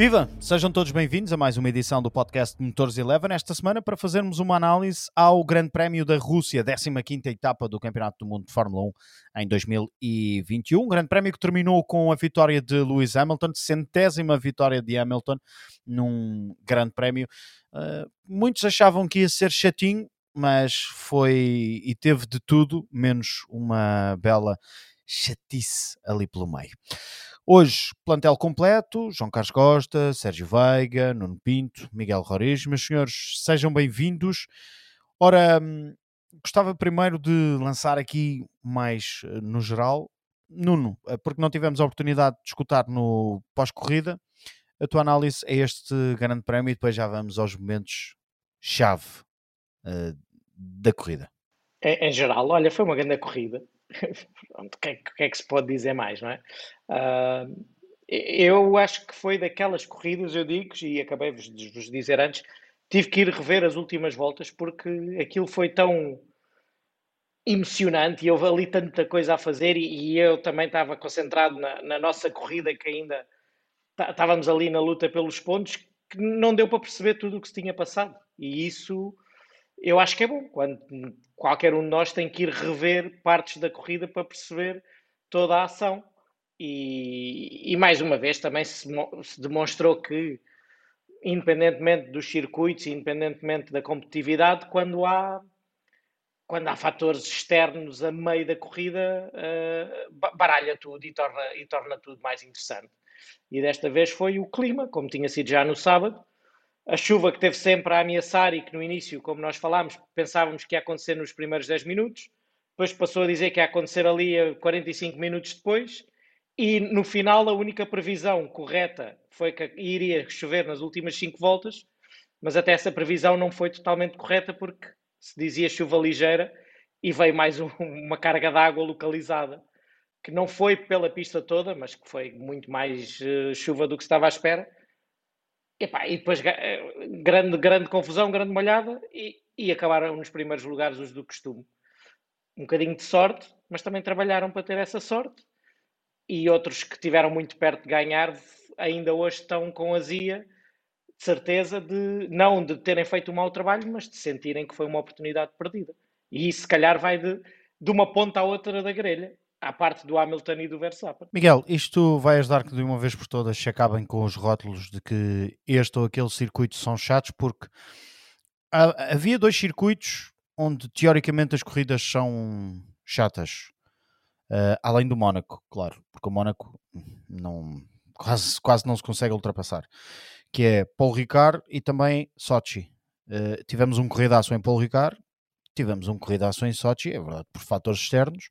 Viva! Sejam todos bem-vindos a mais uma edição do podcast Motores Eleven. Esta semana para fazermos uma análise ao Grande Prémio da Rússia, 15ª etapa do Campeonato do Mundo de Fórmula 1 em 2021. Um grande Prémio que terminou com a vitória de Lewis Hamilton, centésima vitória de Hamilton num Grande Prémio. Uh, muitos achavam que ia ser chatinho, mas foi e teve de tudo, menos uma bela chatice ali pelo meio. Hoje, plantel completo, João Carlos Costa, Sérgio Veiga, Nuno Pinto, Miguel Roriz. Meus senhores, sejam bem-vindos. Ora, hum, gostava primeiro de lançar aqui mais eh, no geral. Nuno, eh, porque não tivemos a oportunidade de escutar no pós-corrida, a tua análise é este grande prémio e depois já vamos aos momentos chave uh, da corrida. Em, em, geral, olha, foi uma grande corrida. O que, é, que, é, que se pode dizer mais, não é? Uh, eu acho que foi daquelas corridas, eu digo, e acabei de vos dizer antes, tive que ir rever as últimas voltas porque aquilo foi tão emocionante e houve ali tanta coisa a fazer e, e eu também estava concentrado na, na, nossa corrida que ainda estávamos ali na luta pelos pontos que não deu para perceber tudo o que se tinha passado e isso eu acho que é bom quando qualquer um de nós tem que ir rever partes da corrida para perceber toda a ação. E, e mais uma vez também se, se, demonstrou que, independentemente dos circuitos, independentemente da competitividade, quando há, quando há fatores externos a meio da corrida, uh, baralha tudo e torna, e torna tudo mais interessante. E desta vez foi o clima, como tinha sido já no sábado, a chuva que teve sempre a ameaçar e que no início, como nós falámos, pensávamos que ia acontecer nos primeiros 10 minutos, depois passou a dizer que ia acontecer ali a 45 minutos depois, e no final a única previsão correta foi que iria chover nas últimas 5 voltas, mas até essa previsão não foi totalmente correta porque se dizia chuva ligeira e veio mais um, uma carga de água localizada, que não foi pela pista toda, mas que foi muito mais uh, chuva do que estava à espera Epá, e depois eh, grande, grande confusão, grande molhada e, e acabaram nos primeiros lugares os do costume. Um bocadinho de sorte, mas também trabalharam para ter essa sorte. E outros que tiveram muito perto de ganhar ainda hoje estão com azia, de certeza, de não de terem feito um mau trabalho, mas de sentirem que foi uma oportunidade perdida. E isso, se calhar, vai de, de uma ponta à outra da grelha à parte do Hamilton e do Verstappen. Miguel, isto vai ajudar que de uma vez por todas se acabem com os rótulos de que este ou aquele circuito são chatos, porque havia dois circuitos onde teoricamente as corridas são chatas, uh, além do Mónaco, claro, porque o Mónaco não, quase, quase não se consegue ultrapassar, que é Paul Ricard e também Sochi. Uh, tivemos um corridaço em Paul Ricard, tivemos um corridaço em Sochi, é verdade, por fatores externos,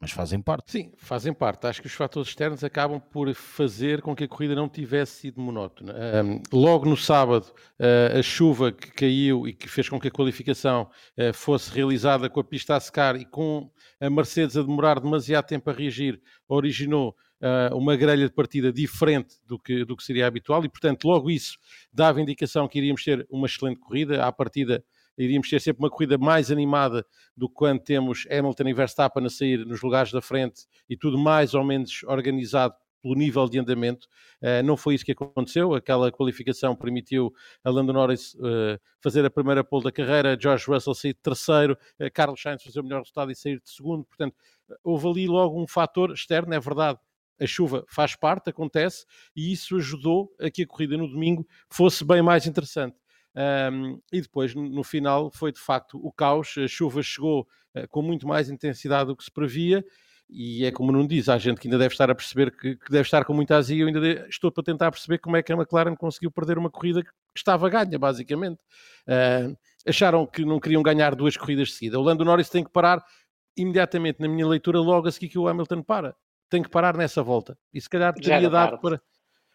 mas fazem parte. Sim, fazem parte. Acho que os fatores externos acabam por fazer com que a corrida não tivesse sido monótona. Um, logo no sábado, uh, a chuva que caiu e que fez com que a qualificação uh, fosse realizada com a pista a secar e com a Mercedes a demorar demasiado tempo a reagir, originou uh, uma grelha de partida diferente do que, do que seria habitual e, portanto, logo isso dava indicação que iríamos ter uma excelente corrida. À partida, iríamos ter sempre uma corrida mais animada do que quando temos Hamilton e Verstappen a sair nos lugares da frente e tudo mais ou menos organizado pelo nível de andamento. Uh, não foi isso que aconteceu. Aquela qualificação permitiu a Lando Norris uh, fazer a primeira pole da carreira, George Russell sair de terceiro, uh, Carlos Sainz fazer o melhor resultado e sair de segundo. Portanto, houve ali logo um fator externo, é verdade. A chuva faz parte, acontece, e isso ajudou a que a corrida no domingo fosse bem mais interessante. Um, e depois, no final, foi de facto o caos. A chuva chegou uh, com muito mais intensidade do que se previa. E é como não diz, há gente que ainda deve estar a perceber que, que deve estar com muita azia. Eu ainda de, estou para tentar perceber como é que a McLaren conseguiu perder uma corrida que estava ganha, basicamente. Uh, acharam que não queriam ganhar duas corridas de seguida. O Lando Norris tem que parar imediatamente, na minha leitura, logo a seguir que o Hamilton para. Tem que parar nessa volta. E se calhar teria dado para.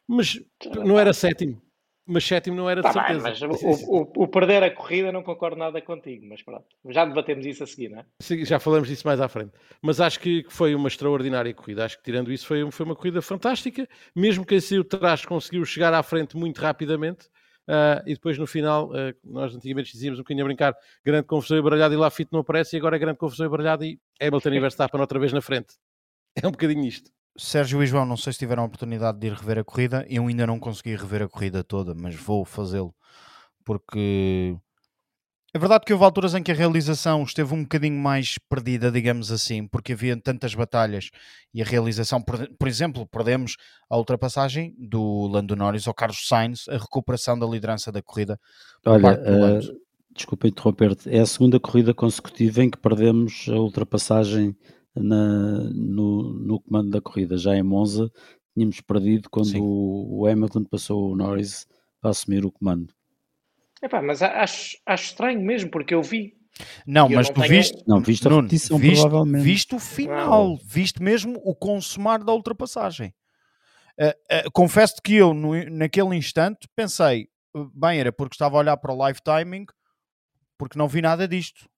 Mas não era sétimo mas sétimo não era de tá certeza. Bem, o, o, o, perder a corrida não concordo nada contigo, mas pronto, já debatemos isso a seguir, não é? Sim, já falamos disso mais à frente. Mas acho que foi uma extraordinária corrida. Acho que tirando isso foi, foi uma corrida fantástica, mesmo que esse o trás conseguiu chegar à frente muito rapidamente. Uh, e depois no final, uh, nós antigamente dizíamos um bocadinho a brincar, grande confusão e baralhada e Lafitte não aparece, e agora é grande confusão e baralhada e Hamilton e Verstappen outra vez na frente. É um bocadinho isto. Sérgio e João, não sei se tiveram a oportunidade de ir rever a corrida. Eu ainda não consegui rever a corrida toda, mas vou fazê-lo porque é verdade que houve alturas em que a realização esteve um bocadinho mais perdida, digamos assim, porque havia tantas batalhas e a realização, por, por exemplo, perdemos a ultrapassagem do Lando Norris ao Carlos Sainz, a recuperação da liderança da corrida. Olha, uh, desculpa interromper-te, é a segunda corrida consecutiva em que perdemos a ultrapassagem na, no, no comando da corrida. Já em Monza tínhamos perdido quando o, o Hamilton passou o Norris a assumir o comando. Epá, mas acho, acho estranho mesmo, porque eu vi. Não, mas não tu tenho... viste, não, viste a repetição, viste, provavelmente. Viste o final, não. viste mesmo o consumar da ultrapassagem. Uh, uh, Confesso-te que eu, no, naquele instante, pensei, bem, era porque estava a olhar para o live timing, porque não vi nada disto.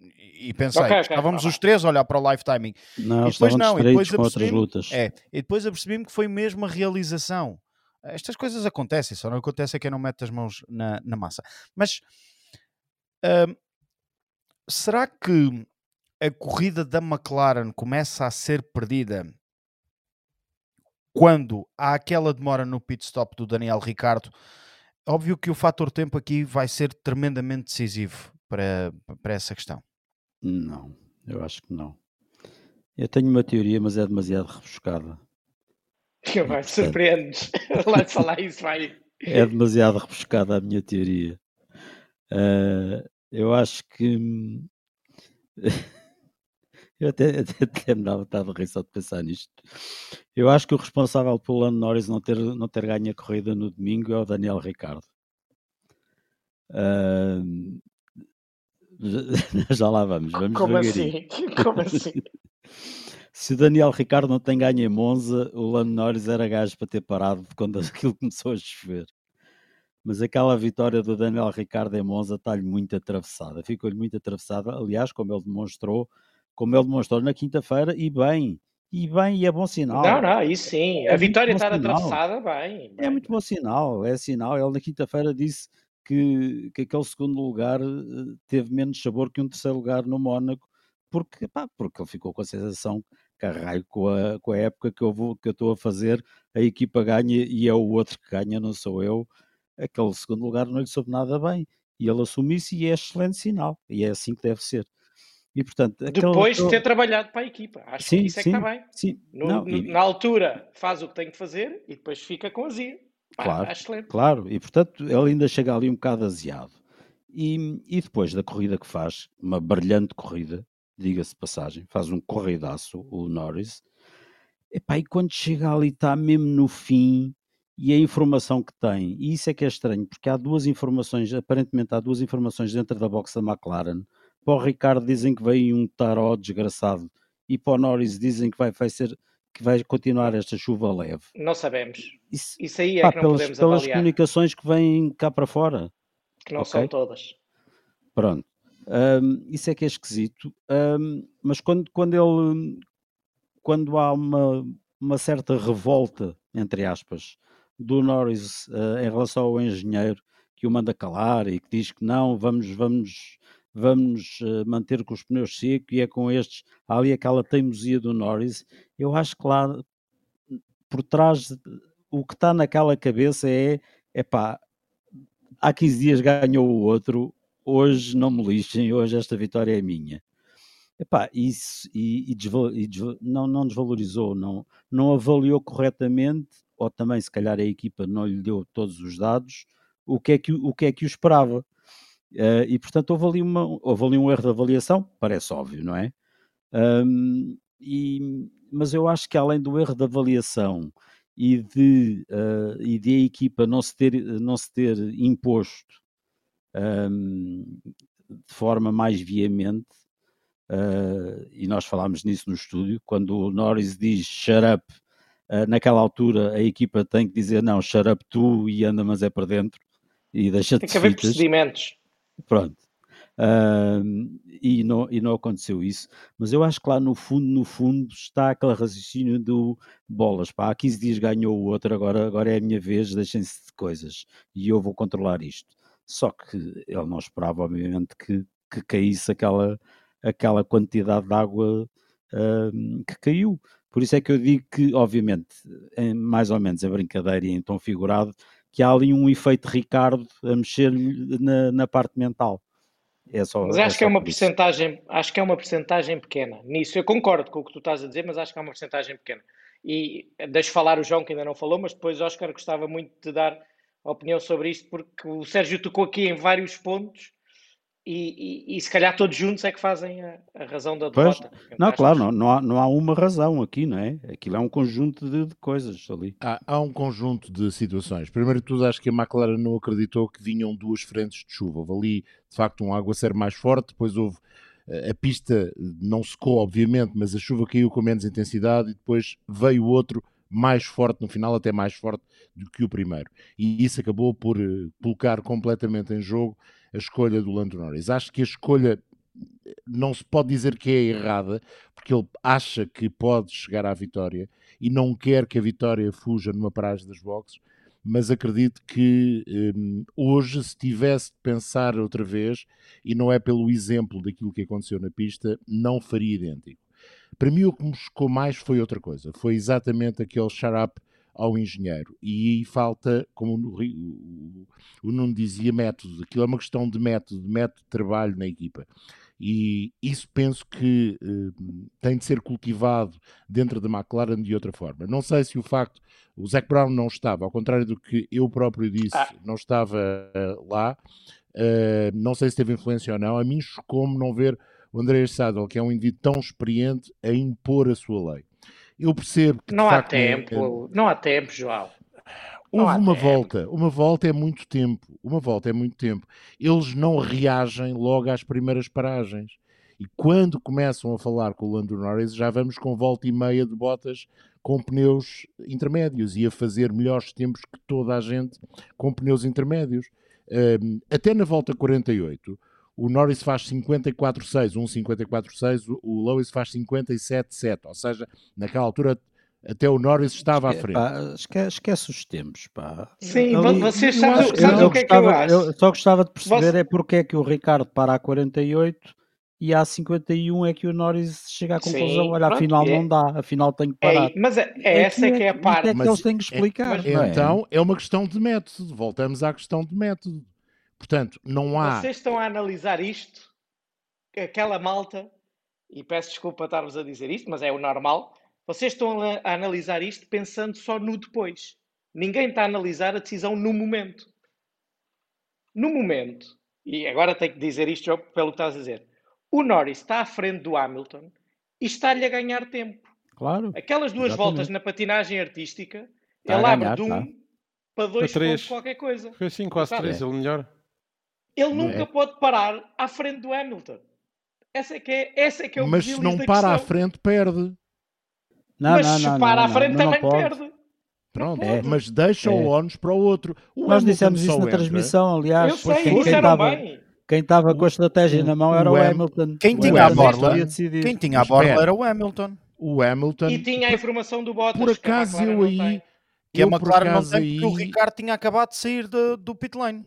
E pensei, okay, okay, estávamos os três a olhar para o live timing. Não, e depois não, e depois outras lutas. É, e depois apercebi-me que foi mesmo a realização. Estas coisas acontecem, só não acontece a quem não mete as mãos na, na massa. Mas uh, será que a corrida da McLaren começa a ser perdida quando há aquela demora no pit stop do Daniel Ricardo? Óbvio que o fator tempo aqui vai ser tremendamente decisivo para, para essa questão. Não, eu acho que não. Eu tenho uma teoria, mas é demasiado rebuscada. Vai, surpreendes. Lá falar isso, vai. É demasiado rebuscada a minha teoria. Uh, eu acho que. eu até, até, até me dá vontade de rir só de pensar nisto. Eu acho que o responsável pelo Lando Norris não ter, não ter ganho a corrida no domingo é o Daniel Ricardo. Uh, já lá vamos. vamos Como assim? Como assim? se o Daniel Ricardo não tem ganho em Monza, o Lando Norris era gajo para ter parado quando aquilo começou a chover. Mas aquela vitória do Daniel Ricardo em Monza está-lhe muito atravessada, ficou-lhe muito atravessada, aliás, como ele demonstrou, como ele demonstrou na quinta-feira, e bem, e bem, e é bom sinal. Não, não, isso sim, é a vitória estar atravessada, bem, bem. É muito bom sinal, é sinal. Ele na quinta-feira disse que, que aquele segundo lugar eh, teve menos sabor que um terceiro lugar no Mónaco, porque, pá, porque ele ficou com a sensação caralho, com a, com a época que eu, vou, que eu estou a fazer, a equipa ganha e é o outro que ganha, não sou eu. Aquele segundo lugar não lhe soube nada bem. E ele assume isso e é excelente sinal. E é assim que deve ser. E, portanto, Depois de ter trabalhado para a equipa. Acho sim, que isso é sim, que está bem. Sim. No, não, e... Na altura faz o que tem que fazer e depois fica com azia. Claro, claro. E portanto ele ainda chega ali um bocado aziado. E, e depois da corrida que faz, uma brilhante corrida, diga-se passagem, faz um corridaço o Norris. Epá, e quando chega ali está mesmo no fim e a informação que tem, e isso é que é estranho, porque há duas informações, aparentemente há duas informações dentro da box da McLaren. Para o Ricardo dizem que veio um taró desgraçado e para o Norris dizem que vai, vai ser que vai continuar esta chuva leve. Não sabemos. Isso, isso aí é pá, que não pelas, podemos pelas avaliar. comunicações que vêm cá para fora. Que não okay? são todas. Pronto. Um, isso é que é esquisito. Um, mas quando, quando ele quando há uma, uma certa revolta, entre aspas, do Norris uh, em relação ao engenheiro que o manda calar e que diz que não, vamos, vamos, vamos uh, manter com os pneus secos e é com estes, há ali aquela teimosia do Norris, eu acho que lá por trás o que está naquela cabeça é, é pá, há 15 dias ganhou o outro, hoje não me lixem, hoje esta vitória é minha. Epá, isso e, e, desval, e desval, não, não desvalorizou, não, não avaliou corretamente, ou também se calhar a equipa não lhe deu todos os dados, o que é que o, que é que o esperava. Uh, e portanto houve ali, uma, houve ali um erro de avaliação, parece óbvio, não é? Um, e, mas eu acho que além do erro de avaliação e de, uh, e de a equipa não se ter, não se ter imposto um, de forma mais veemente, uh, e nós falámos nisso no estúdio, quando o Norris diz shut up, naquela altura a equipa tem que dizer não, shut up tu e anda mas é para dentro e deixa-te Tem que haver procedimentos. Pronto. Uh, e, não, e não aconteceu isso, mas eu acho que lá no fundo, no fundo, está aquele raciocínio do bolas, pá, há 15 dias ganhou o outro, agora, agora é a minha vez, deixem-se de coisas e eu vou controlar isto. Só que ele não esperava, obviamente, que, que caísse aquela, aquela quantidade de água uh, que caiu. Por isso é que eu digo que, obviamente, em, mais ou menos a brincadeira e em tom figurado, que há ali um efeito Ricardo a mexer na, na parte mental. É só, mas é acho é que é uma percentagem, acho que é uma percentagem pequena nisso. Eu concordo com o que tu estás a dizer, mas acho que é uma percentagem pequena. E deixo falar o João que ainda não falou, mas depois Oscar gostava muito de dar opinião sobre isto, porque o Sérgio tocou aqui em vários pontos e, e, e, se calhar todos juntos é que fazem a, a razão da derrota. Pois, não, claro, não, não, há, não há uma razão aqui, não é? Aquilo é um conjunto de, de coisas ali. Há, há, um conjunto de situações. Primeiro de tudo, acho que a McLaren não acreditou que vinham duas frentes de chuva. Houve ali, de facto, um aguaceiro mais forte, depois houve a pista não secou, obviamente, mas a chuva caiu com menos intensidade e depois veio outro mais forte no final, até mais forte do que o primeiro. E isso acabou por eh, colocar completamente em jogo a escolha do Lando Norris. Acho que a escolha eh, não se pode dizer que é errada, porque ele acha que pode chegar à vitória e não quer que a vitória fuja numa paragem das boxes, mas acredito que um, hoje, se tivesse de pensar outra vez, e não é pelo exemplo daquilo que aconteceu na pista, não faria idêntico. Para mim, o que me chocou mais foi outra coisa, foi exatamente aquele shut-up ao engenheiro. E aí falta, como o, Nuno dizia, método. Aquilo é uma questão de método, de método de trabalho na equipa. E isso penso que uh, tem de ser cultivado dentro da McLaren de outra forma. Não sei se o facto, o Zac Brown não estava, ao contrário do que eu próprio disse, ah. não estava uh, lá, uh, não sei se teve influência ou não. A mim chocou-me não ver o André Sadel, que é um indivíduo tão experiente, a impor a sua lei. Eu percebo que. Não há facto, tempo, é... não há tempo, João. Houve uma tempo. volta, uma volta é muito tempo, uma volta é muito tempo. Eles não reagem logo às primeiras paragens. E quando começam a falar com o Lando Norris, já vamos com volta e meia de botas com pneus intermédios e a fazer melhores tempos que toda a gente com pneus intermédios. Até na volta 48, o Norris faz 54,6, um 54,6, o Lewis faz 57,7, ou seja, naquela altura até o Norris estava à frente. Pá, esquece, esquece, os tempos, pá. Sim, Ali, vocês sabem, sabe o que é que eu acho. Eu só gostava de perceber Você... é porque é que o Ricardo para a 48 e a 51 é que o Norris chega à conclusão, Sim, olha, pronto, afinal é. não dá, afinal tem que é, parar. É, mas é, é essa é que é a parte. É que eles têm que explicar. É, então, é uma questão de método, voltamos à questão de método. Portanto, não há. Vocês estão a analisar isto, aquela malta, e peço desculpa estar-vos a dizer isto, mas é o normal. Vocês estão a, analisar isto pensando só no depois. Ninguém está a analisar a decisão no momento. No momento, e agora tenho que dizer isto pelo que estás a dizer, o Norris está à frente do Hamilton e está-lhe a ganhar tempo. Claro. Aquelas duas exatamente. voltas na patinagem artística, está ele abre de um tá. para dois pontos qualquer coisa. Foi assim, quase três, ele melhor. Ele nunca é. pode parar à frente do Hamilton. Essa é que é, essa é, que é o Mas se não para à frente, perde. Não, mas não, se não, para à frente também perde. Pronto, é. mas deixa é. o ónus para o outro. O Nós dissemos isso na entra. transmissão, aliás. Eu sei, quem, estava, quem estava com a estratégia na mão era o, o Hamilton. Quem o tinha a borla, quem tinha a borla era o Hamilton. O Hamilton. E tinha a informação do Bottas. Por acaso eu aí que é uma clara não tem aí... o Ricardo tinha acabado de sair de, do pit lane.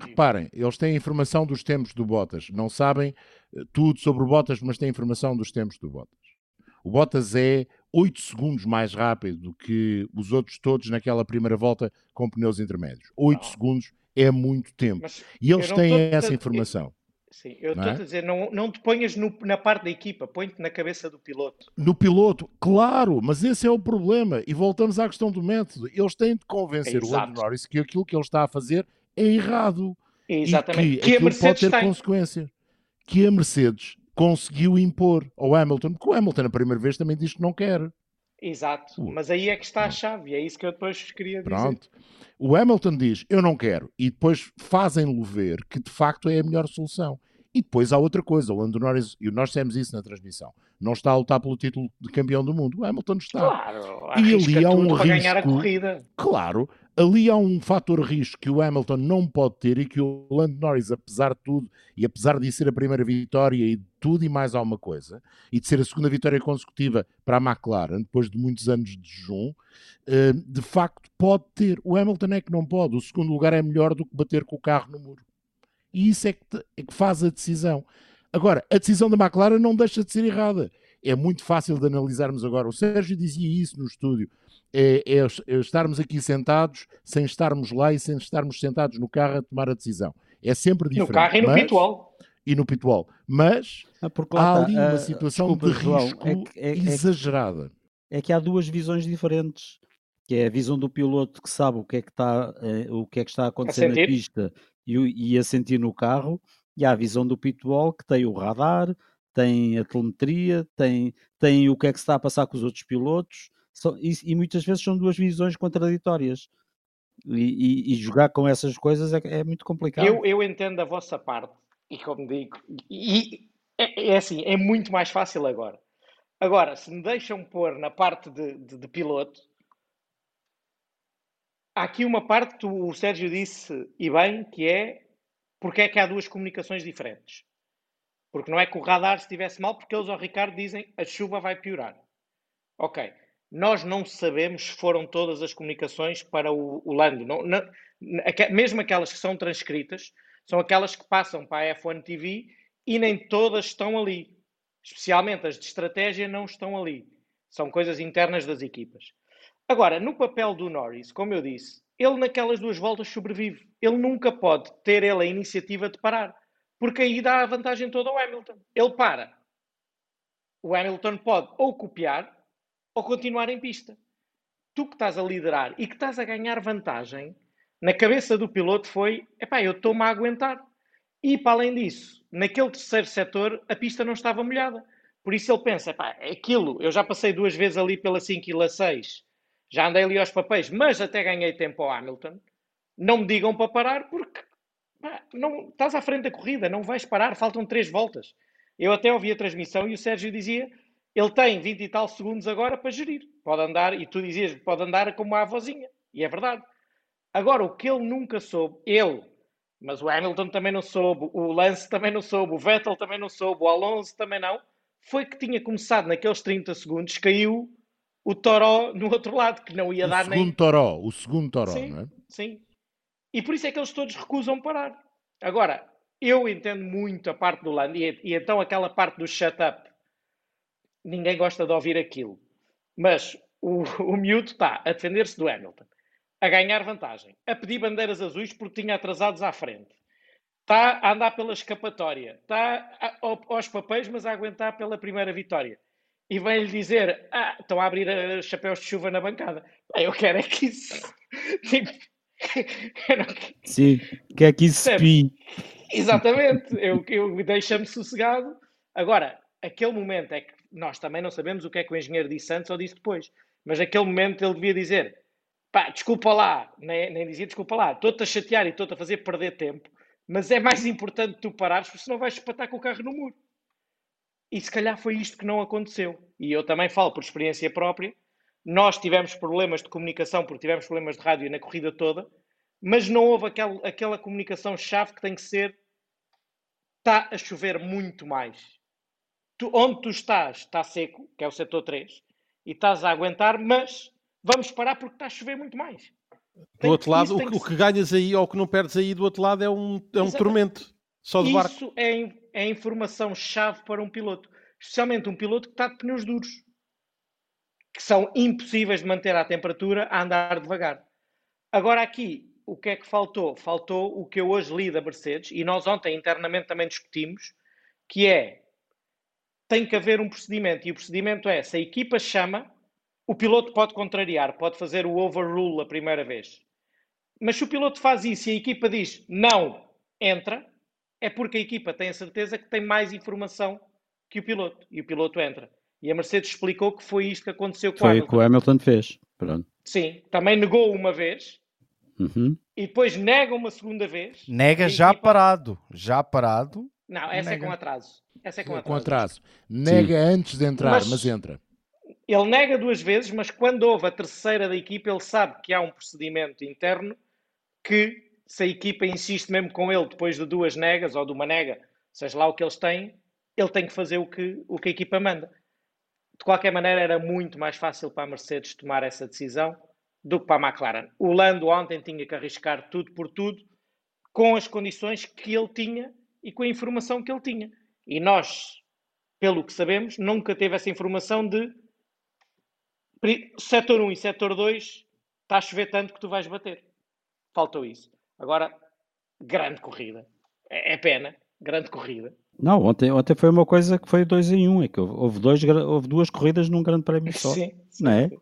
Reparem, eles têm informação dos tempos do Bottas. Não sabem eh, tudo sobre o Bottas, mas têm informação dos tempos do Bottas. O Bottas é 8 segundos mais rápido do que os outros todos naquela primeira volta com pneus intermédios. 8 oh. segundos é muito tempo. Mas e eles têm essa informação. Sim, eu estou é? a dizer, não, não te ponhas no, na parte da equipa, põe-te na cabeça do piloto. No piloto, claro, mas esse é o problema. E voltamos à questão do método. Eles têm de convencer é o Lando Norris que aquilo que ele está a fazer é errado. Exatamente. E que, que a Mercedes pode ter tem. consequências. Que a Mercedes conseguiu impor ao Hamilton, porque o Hamilton a primeira vez também diz que não quer. Exato, mas aí é que está a chave, é isso que eu depois queria dizer. Pronto. O Hamilton diz, eu não quero, e depois fazem-lo ver que de facto é a melhor solução. E depois há outra coisa, o Lando Norris, e nós temos isso na transmissão, não está a lutar pelo título de campeão do mundo, o Hamilton está. Claro, e ali há um risco. ganhar a corrida. Claro, ali há um fator risco que o Hamilton não pode ter e que o Lando Norris, apesar de tudo, e apesar de ser a primeira vitória e de tudo e mais alguma coisa, e de ser a segunda vitória consecutiva para a McLaren, depois de muitos anos de jejum, eh, de facto pode ter. O Hamilton é que não pode. O segundo lugar é melhor do que bater com o carro no muro. E isso é que, é que faz a decisão. Agora, a decisão da McLaren não deixa de ser errada. é muito fácil de analisarmos agora. O Sérgio dizia isso no estúdio. É, é, é, estarmos aqui sentados sem estarmos lá e sem estarmos sentados no carro a tomar a decisão. É sempre diferente. No carro e no mas, pitwall. E no pitwall. Mas ah, há ali uma situação desculpa, de risco João, é, é exagerada. É que há duas visões diferentes que é a visão do piloto que sabe o que é que está, eh, o que é que está a acontecer a na pista e, e, a sentir no carro, e há a visão do pitwall que tem o radar, tem a telemetria, tem, tem o que é que se está a passar com os outros pilotos, são, e, e, muitas vezes são duas visões contraditórias. E, e jogar com essas coisas é, é, muito complicado. Eu, eu entendo a vossa parte, e como digo, e, é, é assim, é muito mais fácil agora. Agora, se me deixam pôr na parte de, de, de piloto, há aqui uma parte que o Sérgio disse, e bem, que é porque é que há duas comunicações diferentes. Porque não é que o radar estivesse mal, porque eles ao Ricardo dizem a chuva vai piorar. Ok. Nós não sabemos se foram todas as comunicações para o, o Lando. Não, não, mesmo aquelas que são transcritas, são aquelas que passam para a F1 TV e nem todas estão ali. Especialmente as de estratégia não estão ali. São coisas internas das equipas. Agora, no papel do Norris, como eu disse, ele naquelas duas voltas sobrevive. Ele nunca pode ter ele a iniciativa de parar, porque aí dá a vantagem toda ao Hamilton. Ele para. O Hamilton pode ou copiar ou continuar em pista. Tu que estás a liderar e que estás a ganhar vantagem, na cabeça do piloto foi: epá, eu estou-me a aguentar. E para além disso, naquele terceiro setor, a pista não estava molhada. Por isso ele pensa: epá, é aquilo, eu já passei duas vezes ali pela 5 e la 6 já andei ali aos papéis, mas até ganhei tempo ao Hamilton. Não me digam para parar porque pá, não, estás à frente da corrida, não vais parar, faltam três voltas. Eu até ouvi a transmissão e o Sérgio dizia ele tem 20 e tal segundos agora para gerir. Pode andar, e tu dizias, pode andar como a avózinha. E é verdade. Agora, o que ele nunca soube, ele, mas o Hamilton também não soube, o Lance também não soube, o Vettel também não soube, o Alonso também não, foi que tinha começado naqueles 30 segundos, caiu o Toró no outro lado, que não ia o dar nem. O segundo Toró, o segundo Toró, sim, não é? Sim. E por isso é que eles todos recusam parar. Agora, eu entendo muito a parte do Lando, e, e então aquela parte do shut up, ninguém gosta de ouvir aquilo. Mas o, o miúdo está a defender-se do Hamilton, a ganhar vantagem, a pedir bandeiras azuis porque tinha atrasados à frente. Está a andar pela escapatória, está aos papéis, mas a aguentar pela primeira vitória e vem-lhe dizer: Ah, estão a abrir a chapéus de chuva na bancada. Eu quero é que isso. Tipo, Sim, quer que isso se Exatamente, eu, eu deixa-me sossegado. Agora, aquele momento é que nós também não sabemos o que é que o engenheiro disse antes ou disse depois, mas aquele momento ele devia dizer: pá, desculpa lá, nem, nem dizia desculpa lá, estou-te a chatear e estou-te a fazer perder tempo, mas é mais importante tu parares, porque senão vais espatar com o carro no muro. E se calhar foi isto que não aconteceu. E eu também falo por experiência própria. Nós tivemos problemas de comunicação porque tivemos problemas de rádio na corrida toda, mas não houve aquel, aquela comunicação-chave que tem que ser está a chover muito mais. Tu, onde tu estás está seco, que é o setor 3, e estás a aguentar, mas vamos parar porque está a chover muito mais. Do outro lado, o que, que, ganhas aí ou o que não perdes aí do outro lado é um, é um tormento. Só do barco. Isso é, é informação-chave para um piloto. Especialmente um piloto que está de pneus duros. Que são impossíveis de manter à temperatura a andar devagar. Agora aqui, o que é que faltou? Faltou o que eu hoje li da Mercedes, e nós ontem internamente também discutimos, que é, tem que haver um procedimento, e o procedimento é, se a equipa chama, o piloto pode contrariar, pode fazer o overrule a primeira vez. Mas se o piloto faz isso e a equipa diz, não, entra, é porque a equipa tem a certeza que tem mais informação que o piloto. E o piloto entra. E a Mercedes explicou que foi isto que aconteceu com foi Hamilton. Foi o que o Hamilton fez. Pronto. Sim, também negou uma vez. Uhum. E depois nega uma segunda vez. Nega já equipa... parado. Já parado. Não, essa nega. é com atraso. Essa é com atraso. Com atraso. Nega Sim. antes de entrar, mas, mas entra. Ele nega duas vezes, mas quando houve a terceira da equipa, ele sabe que há um procedimento interno que se a equipa insiste mesmo com ele depois de duas negas ou de uma nega, seja lá o que eles têm, ele tem que fazer o que, o que a equipa manda. De qualquer maneira, era muito mais fácil para a Mercedes tomar essa decisão do que para a McLaren. O Lando ontem tinha que arriscar tudo por tudo com as condições que ele tinha e com a informação que ele tinha. E nós, pelo que sabemos, nunca teve essa informação de setor 1 e setor 2 está a chover tanto que tu vais bater. Faltou isso. Agora, grande corrida. É, é pena, grande corrida. Não, ontem, ontem foi uma coisa que foi dois em um, é que houve, dois, houve duas corridas num grande prémio só. Sim, sim, não é? Sim.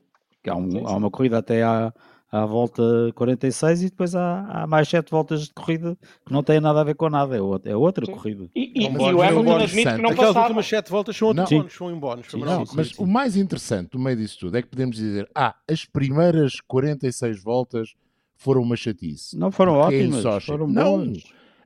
Há, um, sim, sim. há uma corrida até à, à volta 46 e depois há, há mais sete voltas de corrida que não têm nada a ver com nada, é outra, é outra corrida. E, e, e o Hamilton admite que não Aquelas passava. últimas sete voltas são outros bónus, são em bónus. Não, mas sim. o mais interessante no meio disso tudo é que podemos dizer, ah, as primeiras 46 voltas foram uma chatice. Não foram ótimas, foram Não,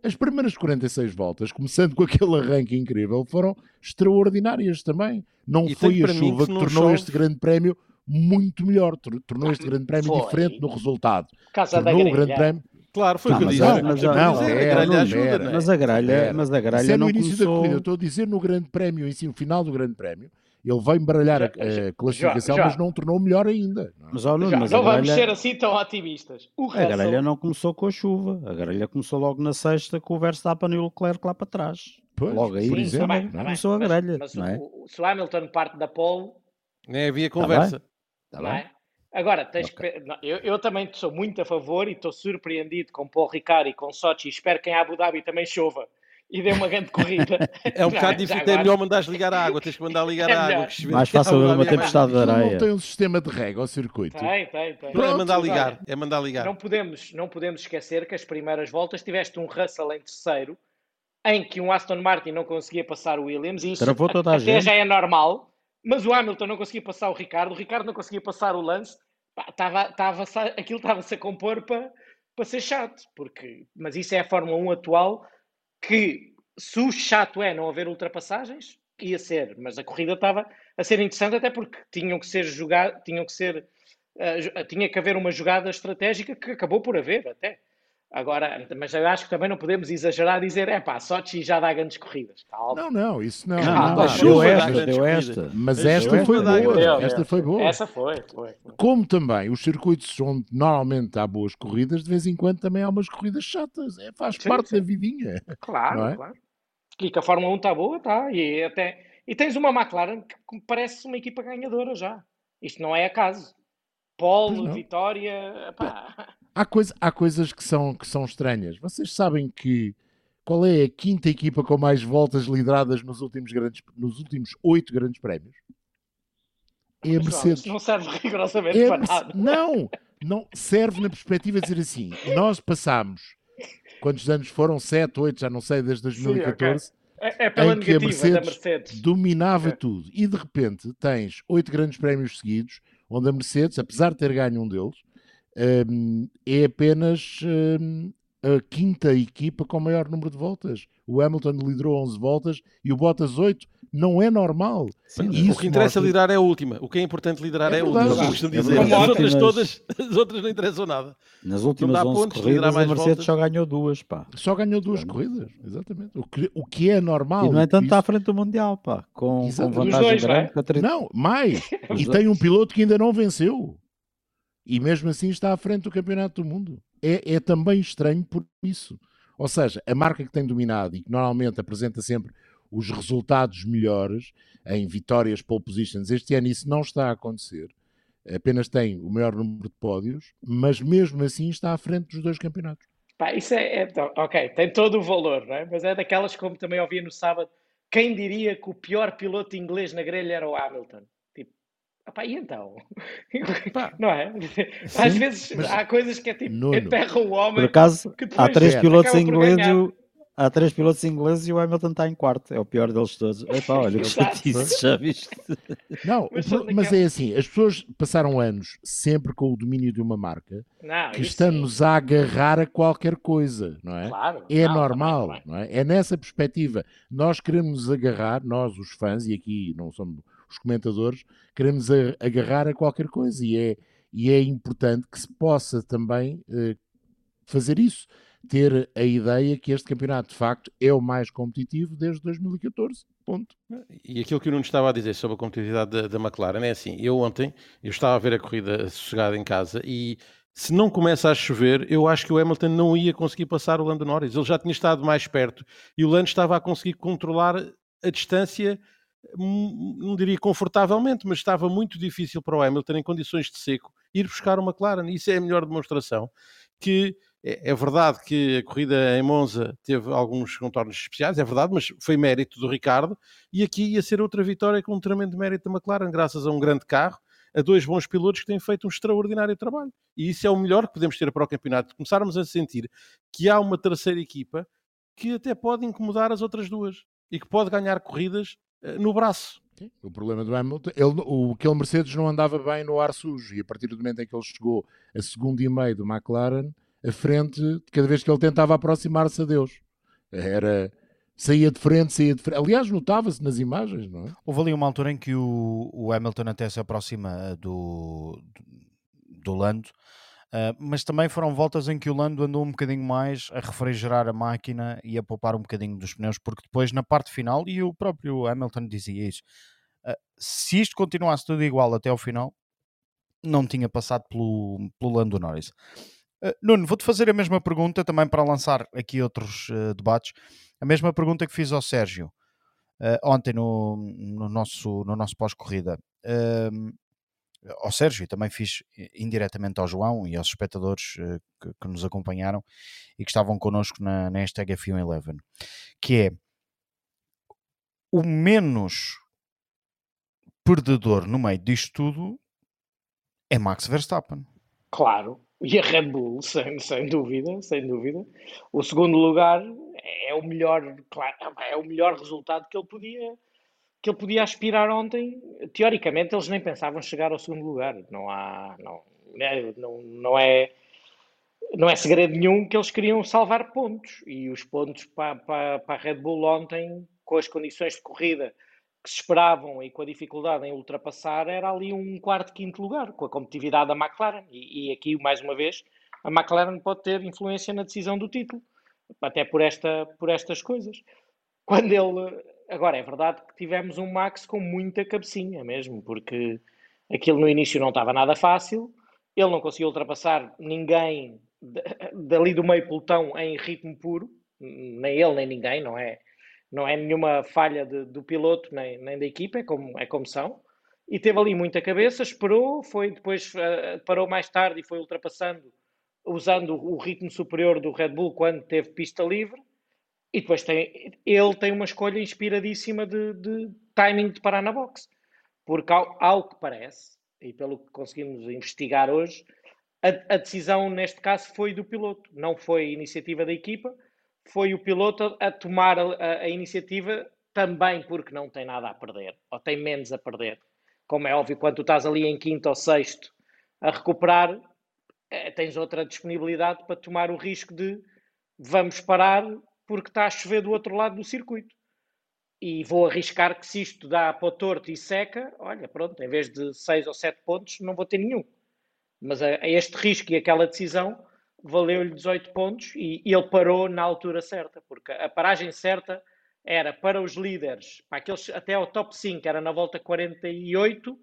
as primeiras 46 voltas, começando com aquele arranque incrível, foram extraordinárias também. Não e foi a chuva que, que tornou chove... este grande prémio muito melhor, tornou este grande prémio foi. diferente no resultado. Casa tornou o grande prémio Claro, foi o que eu disse. Mas, não, é, a grelha ajuda, Mas a grelha, mas a grelha é no início começou... da corrida. Eu estou a dizer no grande prémio, em si, no final do grande prémio, ele vai embaralhar a, a classificação, já, já. mas não tornou melhor ainda. Não, é? mas, não, já, mas não vamos ser assim tão otimistas. O a grelha não começou com a chuva. A grelha começou logo na sexta com o Verstappen e o Leclerc lá para trás. Pois, logo aí, por exemplo, tá tá começou a grelha. Mas, mas é? o, se o Hamilton parte da pole... Nem havia conversa. Tá bem. Tá bem. Agora, tens okay. que... não, eu, eu, também sou muito a favor e estou surpreendido com Paul Ricard e com Sochi. Espero que em Abu Dhabi também chova e deu uma grande corrida. É um bocado difícil, é melhor mandares ligar a água, tens que mandar ligar é a água. Mais fácil ver uma tempestade de areia. Não tem um sistema de rega ao circuito. Tem, tem, tem. Pronto, é mandar ligar, é mandar ligar. Não podemos, não podemos esquecer que as primeiras voltas tiveste um Russell em terceiro, em que um Aston Martin não conseguia passar o Williams, e isso até já é normal, mas o Hamilton não conseguia passar o Ricardo, o Ricardo não conseguia passar o Lance, tava, tava, aquilo estava-se a compor para, para ser chato, porque, mas isso é a Fórmula 1 atual, que se o chato é não haver ultrapassagens, ia ser, mas a corrida estava a ser interessante até porque tinham que ser jogar, tinham que ser, uh, tinha que haver uma jogada estratégica que acabou por haver até. Agora, mas eu acho que também não podemos exagerar e dizer, é pá, Sochi já dá grandes corridas. Calma. Não, não, isso não. Ah, não, não deu esta, deu esta. Mas esta foi boa. Esta foi boa. Essa foi, foi. Como também os circuitos onde normalmente há boas corridas, de vez em quando também há umas corridas chatas. É, faz sim, parte sim. da vidinha. Claro, é? claro. E que a Fórmula 1 está boa, está. E, até... e tens uma McLaren que parece uma equipa ganhadora já. Isto não é acaso. Pole, vitória. Há, coisa, há coisas que são, que são estranhas. Vocês sabem que qual é a quinta equipa com mais voltas lideradas nos últimos grandes, nos últimos oito grandes prémios? É a Mercedes. Não serve rigorosamente é para nada. Não, não serve na perspectiva de dizer assim: nós passamos quantos anos foram? 7, 8, já não sei, desde 2014. Sim, okay. é, é pela em que a Mercedes, Mercedes. dominava tudo. E de repente tens oito grandes prémios seguidos, onde a Mercedes, apesar de ter ganho um deles, é apenas a quinta equipa com maior número de voltas. O Hamilton liderou 11 voltas e o Bottas 8 não é normal. Sim, o que interessa mostra... liderar é a última. O que é importante liderar é, é a última. Como é dizer. as outras todas, as outras não interessam nada. Nas últimas 11 pontos, corridas, a Mercedes voltas. só ganhou duas, pá. Só ganhou duas corridas, exatamente. O que, o que é normal. E no entanto isso... está à frente do Mundial, pá. Com, com vantagem dois, grande. Não, não mais. e tem um piloto que ainda não venceu. E mesmo assim está à frente do Campeonato do Mundo. É, é também estranho por isso. Ou seja, a marca que tem dominado e que normalmente apresenta sempre os resultados melhores em vitórias, pole positions. Este ano isso não está a acontecer. Apenas tem o maior número de pódios, mas mesmo assim está à frente dos dois campeonatos. Pá, isso é, é, ok, tem todo o valor, não é? mas é daquelas como também ouvi no sábado. Quem diria que o pior piloto inglês na grelha era o Hamilton? Opá, e então? Pá, não é? Sim, Às vezes há coisas que é tipo, Nuno, enterra o homem. Por acaso, há três pilotos ingleses há três pilotos ingleses e o Hamilton está em quarto. É o pior deles todos. Epá, olha, que disse, já viste? Não, mas, mas é assim, as pessoas passaram anos sempre com o domínio de uma marca não, que estamos a agarrar a qualquer coisa, não é? Claro, é não, normal, também, também. não é? É nessa perspectiva. Nós queremos agarrar, nós os fãs, e aqui não somos os comentadores, queremos agarrar a qualquer coisa e é, e é importante que se possa também uh, fazer isso ter a ideia que este campeonato de facto é o mais competitivo desde 2014. Ponto. E aquilo que o Nuno estava a dizer sobre a competitividade da, da McLaren é assim: eu ontem eu estava a ver a corrida sossegada em casa e se não começa a chover, eu acho que o Hamilton não ia conseguir passar o Lando Norris. Ele já tinha estado mais perto e o Lando estava a conseguir controlar a distância não diria confortavelmente, mas estava muito difícil para o Hamilton em condições de seco ir buscar uma McLaren. Isso é a melhor demonstração que é, é verdade que a corrida em Monza teve alguns contornos especiais, é verdade, mas foi mérito do Ricardo e aqui ia ser outra vitória com um tremendo mérito da McLaren, graças a um grande carro, a dois bons pilotos que têm feito um extraordinário trabalho. E isso é o melhor que podemos ter para o campeonato, começarmos a sentir que há uma terceira equipa que até pode incomodar as outras duas e que pode ganhar corridas no braço. O problema do Hamilton, ele, o, aquele Mercedes não andava bem no ar sujo e a partir do momento em que ele chegou a segundo e meio do McLaren, a frente, cada vez que ele tentava aproximar-se a Deus, era saía de frente, saía de frente. Aliás, notava-se nas imagens, não é? Houve ali uma altura em que o, o Hamilton até se aproxima do, do, do Lando, Uh, mas também foram voltas em que o Lando andou um bocadinho mais a refrigerar a máquina e a poupar um bocadinho dos pneus, porque depois na parte final, e o próprio Hamilton dizia isso, uh, se isto continuasse tudo igual até ao final, não tinha passado pelo, pelo Lando Norris. Uh, Nuno, vou-te fazer a mesma pergunta também para lançar aqui outros debates. A mesma pergunta que fiz ao Sérgio ontem no, no nosso, no nosso pós-corrida ao Sérgio e também fiz indiretamente ao João e aos espectadores uh, que, que, nos acompanharam e que estavam connosco na, na hashtag F111, que é o menos perdedor no meio disto tudo é Max Verstappen. Claro, e a Red Bull, sem, sem dúvida, sem dúvida. O segundo lugar é o melhor, claro, é o melhor resultado que ele podia que ele podia aspirar ontem, teoricamente eles nem pensavam chegar ao segundo lugar. Não há, não, é, não, não é, não é segredo nenhum que eles queriam salvar pontos e os pontos para, para, para a Red Bull ontem, com as condições de corrida que se esperavam e com a dificuldade em ultrapassar, era ali um quarto, quinto lugar, com a competitividade da McLaren. E, e aqui, mais uma vez, a McLaren pode ter influência na decisão do título, até por, esta, por estas coisas. Quando ele Agora, é verdade que tivemos um Max com muita cabecinha mesmo, porque aquilo no início não estava nada fácil, ele não conseguiu ultrapassar ninguém dali do meio pelotão em ritmo puro, nem ele nem ninguém, não é, não é nenhuma falha de, do piloto nem, nem da equipa, é como, é como são. E teve ali muita cabeça, esperou, foi depois uh, parou mais tarde e foi ultrapassando, usando o ritmo superior do Red Bull quando teve pista livre e depois tem, ele tem uma escolha inspiradíssima de, de timing de parar na box. Porque, ao, ao, que parece, e pelo que conseguimos investigar hoje, a, a, decisão neste caso foi do piloto, não foi iniciativa da equipa, foi o piloto a, a tomar a, a, iniciativa também porque não tem nada a perder, ou tem menos a perder. Como é óbvio, quando tu estás ali em quinto ou sexto a recuperar, é, tens outra disponibilidade para tomar o risco de vamos parar, porque está a chover do outro lado do circuito. E vou arriscar que se isto dá para o torto e seca, olha, pronto, em vez de 6 ou 7 pontos, não vou ter nenhum. Mas a, a este risco e aquela decisão valeu-lhe 18 pontos e, e ele parou na altura certa, porque a paragem certa era para os líderes, para aqueles até ao top 5, era na volta 48,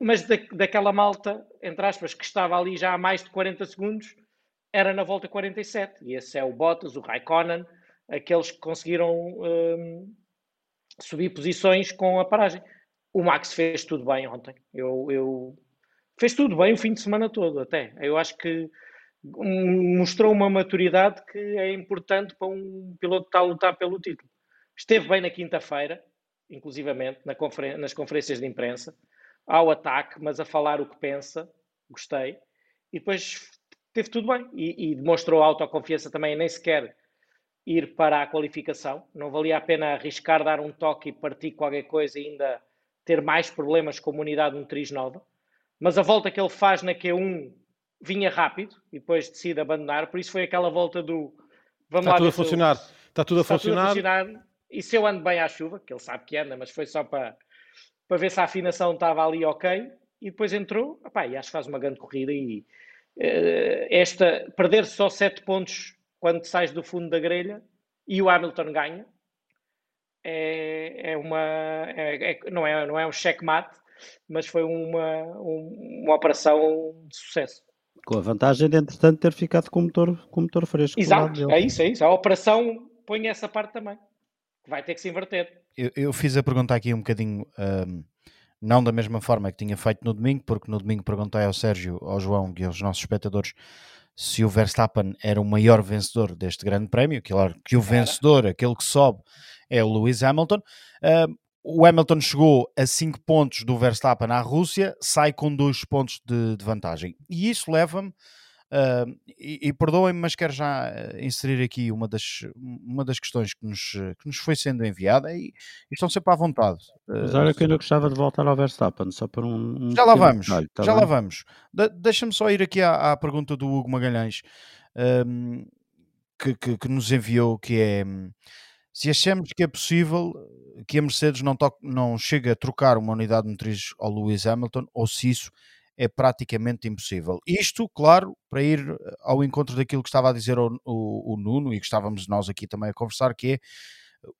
mas da, daquela malta, entre aspas, que estava ali já há mais de 40 segundos, era na volta 47. E esse é o Bottas, o Raikkonen, aqueles que conseguiram um, subir posições com a paragem. O Max fez tudo bem ontem. Eu, eu, fez tudo bem o fim de semana todo, até. Eu acho que mostrou uma maturidade que é importante para um piloto estar a lutar pelo título. Esteve bem na quinta-feira, inclusivamente, na conferen nas conferências de imprensa, ao ataque, mas a falar o que pensa, gostei. E depois teve tudo bem e, e demonstrou autoconfiança também, nem sequer ir para a qualificação. Não valia a pena arriscar dar um toque e partir qualquer coisa e ainda ter mais problemas com a unidade motriz nova. Mas a volta que ele faz na Q1 vinha rápido e depois decide abandonar. Por isso foi aquela volta do. Vamos está lá tudo a funcionar. Eu, está tudo a está funcionar. Tudo a funcionar. E se eu ando bem à chuva, que ele sabe que anda, mas foi só para, para ver se a afinação estava ali ok. E depois entrou, opá, e acho que faz uma grande corrida e, esta perder só 7 pontos quando sais do fundo da grelha e o Hamilton ganha. É, é uma é, é, não é não é um checkmate mas foi uma um, uma operação de sucesso. Com a vantagem de entretanto ter ficado com o motor com o motor fresco exato é isso é isso. A operação põe essa parte também vai ter que se inverter. Eu, eu fiz a pergunta aqui um bocadinho, um, não da mesma forma que tinha feito no domingo, porque no domingo perguntei ao Sérgio, ao João e aos nossos espectadores se o Verstappen era o maior vencedor deste grande prémio, claro que o vencedor, aquele que sobe, é o Lewis Hamilton. Uh, o Hamilton chegou a 5 pontos do Verstappen à Rússia, sai com 2 pontos de, de, vantagem. E isso leva-me Uh, e, e perdoem-me, mas quero já eh, inserir aqui uma das, uma das questões que nos, que nos foi sendo enviada e, e estão sempre à vontade. Mas olha que eu gostava de voltar ao Verstappen, só por um. um já lá vamos, detalhe, tá já bem? lá vamos. De, Deixa-me só ir aqui à, à, pergunta do Hugo Magalhães um, que, que, que, nos enviou, que é se achamos que é possível que a Mercedes não, toque, não chegue a trocar uma unidade motriz ao Lewis Hamilton ou se isso é praticamente impossível. Isto, claro, para ir eh, ao encontro daquilo que estava a dizer o, o, o Nuno e que estávamos nós aqui também a conversar, que é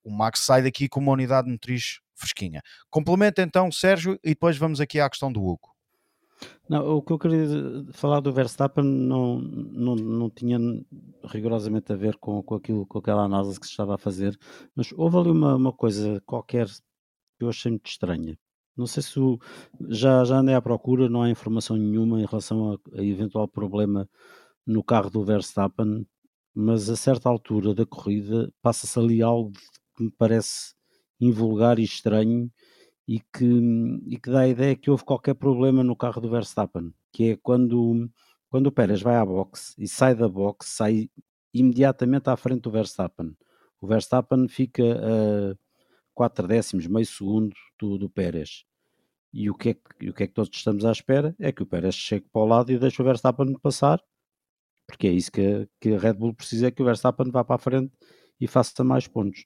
o Max sai daqui com uma unidade motriz fresquinha. Complementa então, Sérgio, e depois vamos aqui à questão do Hugo. Não, o que eu queria falar do Verstappen não, não, não tinha rigorosamente a ver com, com, aquilo, com aquela análise que se estava a fazer, mas houve ali uma, uma coisa qualquer que eu achei muito estranha. Não sei se o, já, já andei à procura, não há informação nenhuma em relação a, a eventual problema no carro do Verstappen, mas a certa altura da corrida passa-se ali algo que me parece invulgar e estranho e que, e que dá a ideia que houve qualquer problema no carro do Verstappen, que é quando, quando o Pérez vai à boxe e sai da boxe, sai imediatamente à frente do Verstappen. O Verstappen fica a 4 décimos, meio segundo do, do Pérez. E o que, é que, o que é que todos estamos à espera? É que o Pérez chegue para o lado e deixe o Verstappen passar, porque é isso que, que a Red Bull precisa, é que o Verstappen vá para a frente e faça mais pontos.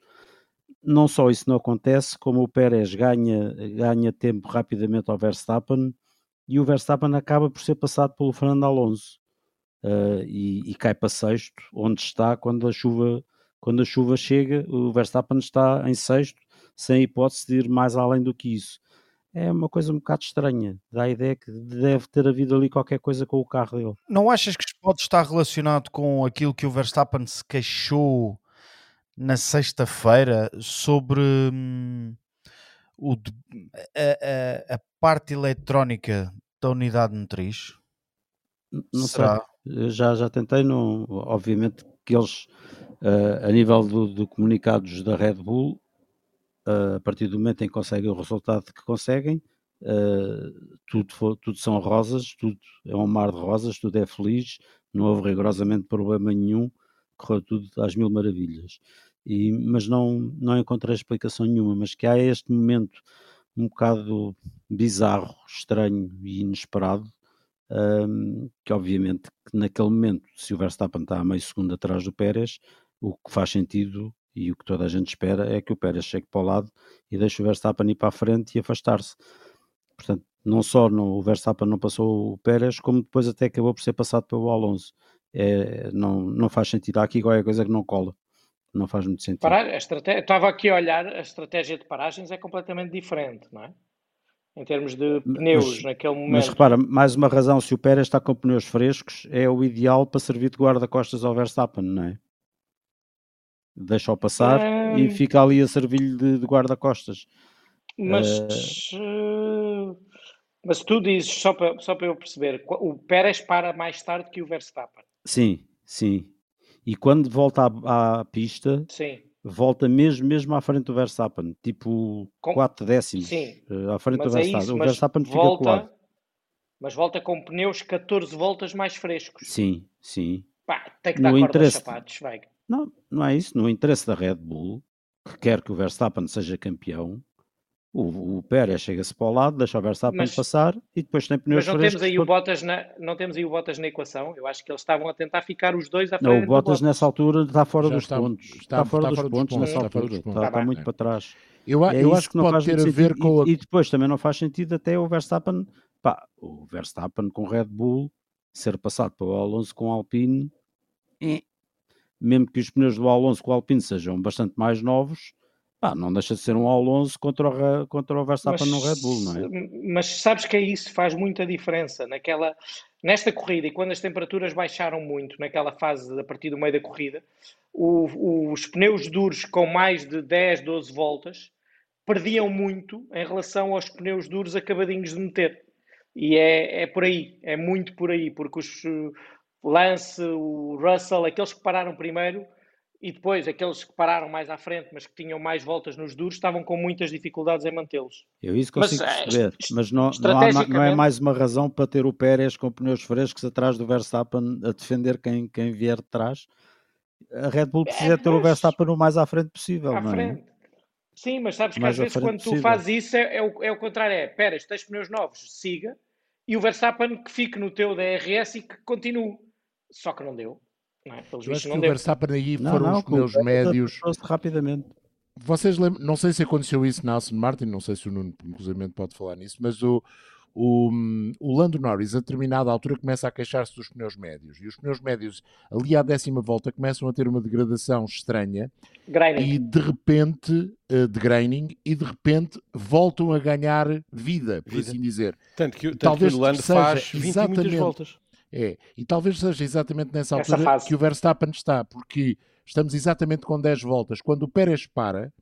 Não só isso não acontece, como o Pérez ganha, ganha tempo rapidamente ao Verstappen e o Verstappen acaba por ser passado pelo Fernando Alonso uh, e, e, cai para sexto, onde está quando a chuva quando a chuva chega, o Verstappen está em sexto sem hipótese de ir mais além do que isso. É uma coisa um bocado estranha. Dá a ideia que deve ter havido ali qualquer coisa com o carro dele. Não achas que pode estar relacionado com aquilo que o Verstappen se queixou na sexta-feira sobre hum, o, a, a, a, parte eletrónica da unidade motriz? Não Será? sei. Já, já tentei, não, obviamente que eles, uh, a nível do, do comunicados da Red Bull, a partir do momento em que conseguem o resultado que conseguem, uh, tudo, tudo são rosas, tudo é um mar de rosas, tudo é feliz, não houve rigorosamente problema nenhum, correu tudo às mil maravilhas. E, mas não, não encontrei explicação nenhuma, mas que há este momento um bocado bizarro, estranho e inesperado, um, que obviamente que naquele momento, se o Verstappen está a meio segundo atrás do Pérez, o que faz sentido e o que toda a gente espera é que o Pérez chegue para o lado e deixe o Verstappen ir para a frente e afastar-se. Portanto, não só no, o Verstappen não passou o Pérez, como depois até acabou por ser passado pelo Alonso. É, não, não faz sentido. Há aqui qualquer coisa que não cola. Não faz muito sentido. Parar, a estratégia, estava aqui a olhar, a estratégia de paragens é completamente diferente, não é? Em termos de pneus mas, naquele momento. Mas repara, mais uma razão, se o Pérez está com pneus frescos, é o ideal para servir de guarda-costas ao Verstappen, não é? Deixa-o passar é... e fica ali a servir-lhe de, de guarda-costas. Mas, uh... mas tu dizes, só para, só para eu perceber, o Pérez para mais tarde que o Verstappen. Sim, sim. E quando volta à, à pista, sim. volta mesmo, mesmo à frente do Verstappen, tipo com... 4 décimos sim. Uh, à frente mas do Verstappen. É isso, o Verstappen fica volta, colado. Mas volta com pneus 14 voltas mais frescos. Sim, sim. Pá, tem que dar no corda aos sapatos, vai. Não, não é isso. No interesse da Red Bull, que quer que o Verstappen seja campeão, o, o Pérez chega-se para o lado, deixa o Verstappen mas, passar e depois tem pneus Mas não temos, aí o Bottas na, não temos aí o Bottas na equação. Eu acho que eles estavam a tentar ficar os dois à frente. Não, o Bottas nessa altura está fora dos está, pontos. Está, está, fora, está dos, fora dos pontos, nessa altura. Está, está, está muito para trás. Eu, é eu acho que, não pode ter a ver com. E, a... e, depois também não faz sentido até o Verstappen, pá, o Verstappen com Red Bull ser passado para o Alonso com Alpine. Eh, mesmo que os pneus do Alonso com o Alpine sejam bastante mais novos, Ah, não deixa de ser um 11 contra o, contra o Verstappen no Red Bull, não é? Mas sabes que isso faz muita diferença naquela, nesta corrida e quando as temperaturas baixaram muito, naquela fase a partir do meio da corrida, o, os pneus duros com mais de 10, 12 voltas perdiam muito em relação aos pneus duros acabadinhos de meter. E é, é por aí, é muito por aí, porque os Lance, o Russell, aqueles que pararam primeiro e depois aqueles que pararam mais à frente, mas que tinham mais voltas nos duros, estavam com muitas dificuldades em mantê-los. Eu isso consigo mas, perceber, é, mas não, não, há, não, é mais uma razão para ter o Pérez com pneus frescos atrás do Verstappen a defender quem, quem vier de trás. A Red Bull precisa é, ter o Verstappen o mais à frente possível, à não é? Frente. Sim, mas sabes que às vezes quando possível. tu fazes isso é, é, o, é o contrário, é Pérez, tens pneus novos, siga, e o Verstappen que fique no teu DRS e que continue. Só que não deu. Não é? Pelos acho que o Verstappen aí não, foram não, os pneus médios. Rapidamente. Vocês lembram, não sei se aconteceu isso na Aston Martin, não sei se o Nuno, inclusive, pode falar nisso, mas o, o, o Lando Norris, a determinada altura, começa a queixar-se dos pneus médios. E os pneus médios, ali à décima volta, começam a ter uma degradação estranha. Graining. E de repente, uh, de graining, e de repente voltam a ganhar vida, por vida. assim dizer. Tanto que, tanto Talvez que o Lando faz 20 exatamente, voltas. É, e talvez seja exatamente nessa altura que o Verstappen está, porque estamos exatamente com 10 voltas. Quando o Pérez para,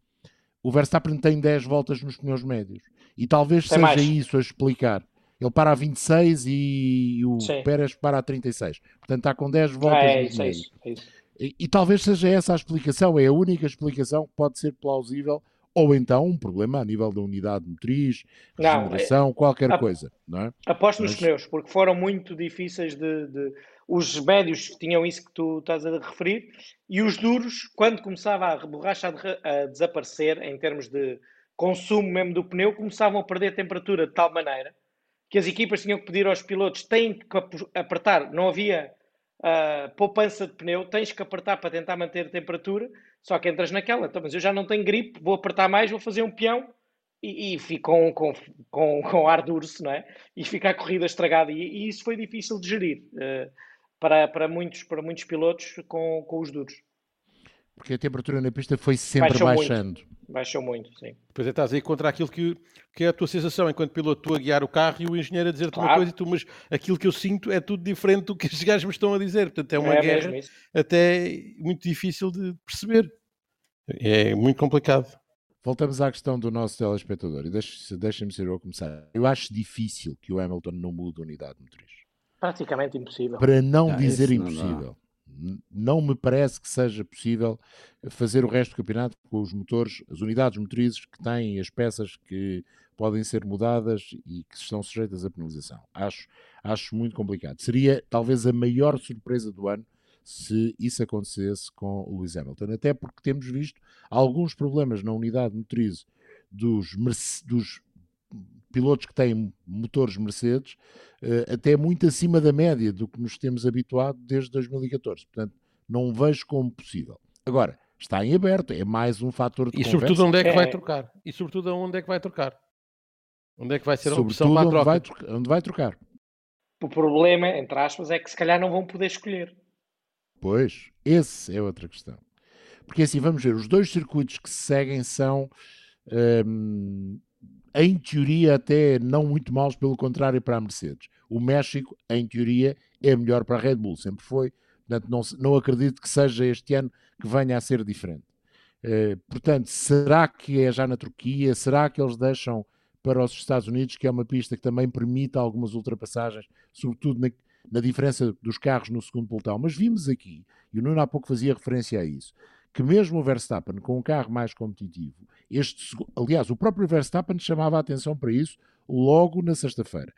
o Verstappen tem 10 voltas nos pneus médios. E talvez tem seja mais. isso a explicar. Ele para a 26 e o Sim. Pérez para a 36. Portanto, está com 10 voltas é, isso, é médios. É isso, e, e, talvez seja essa a explicação, é a única explicação que pode ser plausível ou então um problema a nível da unidade motriz, regeneração, é, qualquer a, coisa. Não é? Aposto Mas... nos pneus, porque foram muito difíceis de, de, Os médios tinham isso que tu estás a referir, e os duros, quando começava a borracha a, a desaparecer, em termos de consumo mesmo do pneu, começavam a perder temperatura de tal maneira que as equipas tinham que pedir aos pilotos, têm que apertar, não havia uh, poupança de pneu, tens que apertar para tentar manter a temperatura, só que entras naquela, então, mas eu já não tenho gripe, vou apertar mais, vou fazer um peão e, e fico com, com, com, com ar duro, não é? E fica a corrida estragada. E, e isso foi difícil de gerir uh, para, para, muitos, para muitos pilotos com, com os duros. Porque a temperatura na pista foi sempre Baixou baixando. Muito. Baixou muito, sim. Pois é, estás aí contra aquilo que, que é a tua sensação enquanto piloto, tu a guiar o carro e o engenheiro a dizer-te claro. uma coisa e tu, mas aquilo que eu sinto é tudo diferente do que os gajos me estão a dizer. Portanto, é uma é guerra até muito difícil de perceber. É muito complicado. Voltamos à questão do nosso telespectador e deixem-me ser eu a começar. Eu acho difícil que o Hamilton não mude a unidade motriz. Praticamente impossível. Para não, não dizer impossível. Não, não me parece que seja possível fazer o resto do campeonato com os motores, as unidades motrizes que têm as peças que podem ser mudadas e que estão sujeitas à penalização. Acho, acho muito complicado. Seria talvez a maior surpresa do ano se isso acontecesse com o Lewis Hamilton. Até porque temos visto alguns problemas na unidade motriz dos, dos pilotos que têm motores Mercedes, eh, até muito acima da média do que nos temos habituado desde 2014. Portanto, não vejo como possível. Agora, está em aberto, é mais um fator de E conversa. sobretudo onde é que vai é. trocar? E sobretudo onde é que vai trocar? Onde é que vai ser a opção para a troca? Onde vai, onde vai trocar? O problema, entre aspas, é que se calhar não vão poder escolher. Pois, esse é outra questão. Porque assim, vamos ver, os dois circuitos que se seguem são, hum, em teoria, até não muito maus, pelo contrário, para a Mercedes. O México, em teoria, é melhor para a Red Bull, sempre foi. Portanto, não, não acredito que seja este ano que venha a ser diferente. Uh, portanto, será que é já na Turquia? Será que eles deixam para os Estados Unidos, que é uma pista que também permite algumas ultrapassagens, sobretudo na, na diferença dos carros no segundo pelotão. Mas vimos aqui, e o Nuno há pouco fazia referência a isso, que mesmo o Verstappen com um carro mais competitivo, este, aliás, o próprio Verstappen chamava a atenção para isso logo na sexta-feira.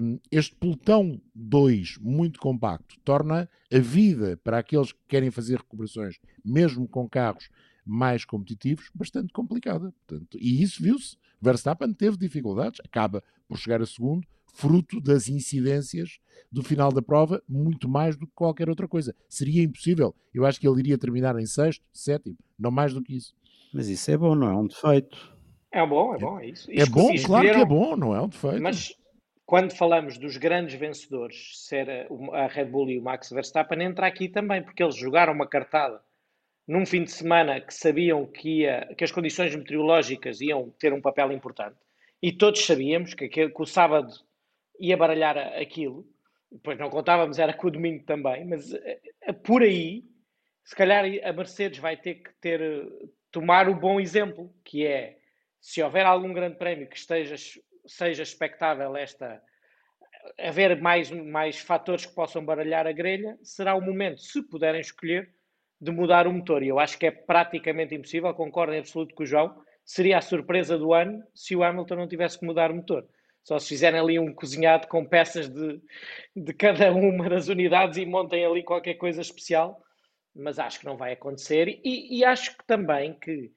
Um, este pelotão 2 muito compacto torna a vida para aqueles que querem fazer recuperações, mesmo com carros mais competitivos, bastante complicada. Portanto, e isso viu-se. Verstappen teve dificuldades, acaba por chegar a segundo, fruto das incidências do final da prova, muito mais do que qualquer outra coisa. Seria impossível. Eu acho que ele iria terminar em sexto, sétimo, não mais do que isso. Mas isso é bom, não é um defeito. É bom, é bom, é isso. É bom, claro que é bom, não é um defeito. Mas quando falamos dos grandes vencedores, ser a Red Bull e o Max Verstappen, entra aqui também, porque eles jogaram uma cartada num fim de semana que sabiam que, ia, que as condições meteorológicas iam ter um papel importante, e todos sabíamos que, que, que o sábado ia baralhar aquilo, depois não contávamos, era com o domingo também, mas eh, eh, por aí, se calhar a Mercedes vai ter que ter, tomar o bom exemplo, que é, se houver algum grande prémio que esteja, seja expectável esta, haver mais, mais fatores que possam baralhar a grelha, será o momento, se puderem escolher, de mudar o motor. E eu acho que é praticamente impossível, concordo em absoluto com o João, seria a surpresa do ano se o Hamilton não tivesse que mudar o motor. Só se fizerem ali um cozinhado com peças de, de cada uma das unidades e montem ali qualquer coisa especial, mas acho que não vai acontecer. E, e acho que também que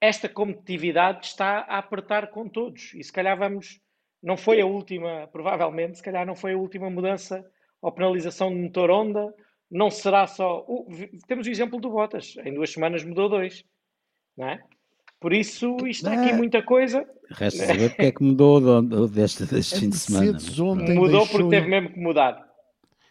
esta competitividade está a apertar com todos. E se calhar vamos. Não foi a última, provavelmente, se calhar não foi a última mudança ou penalização de motor Honda. Não será só. Uh, temos o exemplo do Bottas. Em duas semanas mudou dois. Não é? Por isso, isto é aqui muita coisa. Resta saber porque é que mudou deste, deste fim de semana. Mudou porque teve mesmo que mudar.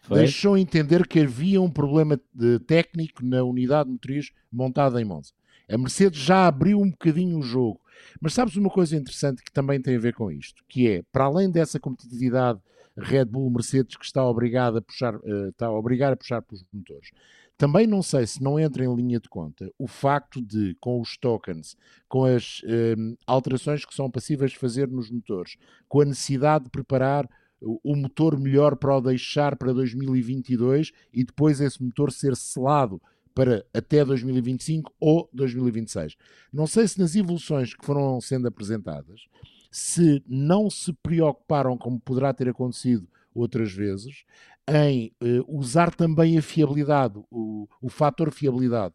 Foi? Deixou entender que havia um problema de técnico na unidade motriz montada em Monza. A Mercedes já abriu um bocadinho o jogo. Mas sabes uma coisa interessante que também tem a ver com isto, que é, para além dessa competitividade Red Bull Mercedes que está obrigada a puxar, uh, está a obrigar a puxar pelos motores, também não sei se não entra em linha de conta o facto de, com os tokens, com as um, alterações que são passíveis de fazer nos motores, com a necessidade de preparar o motor melhor para o deixar para 2022 e depois esse motor ser selado para até 2025 ou 2026. Não sei se nas evoluções que foram sendo apresentadas, se não se preocuparam, como poderá ter acontecido outras vezes, em uh, usar também a fiabilidade, o, o fator fiabilidade,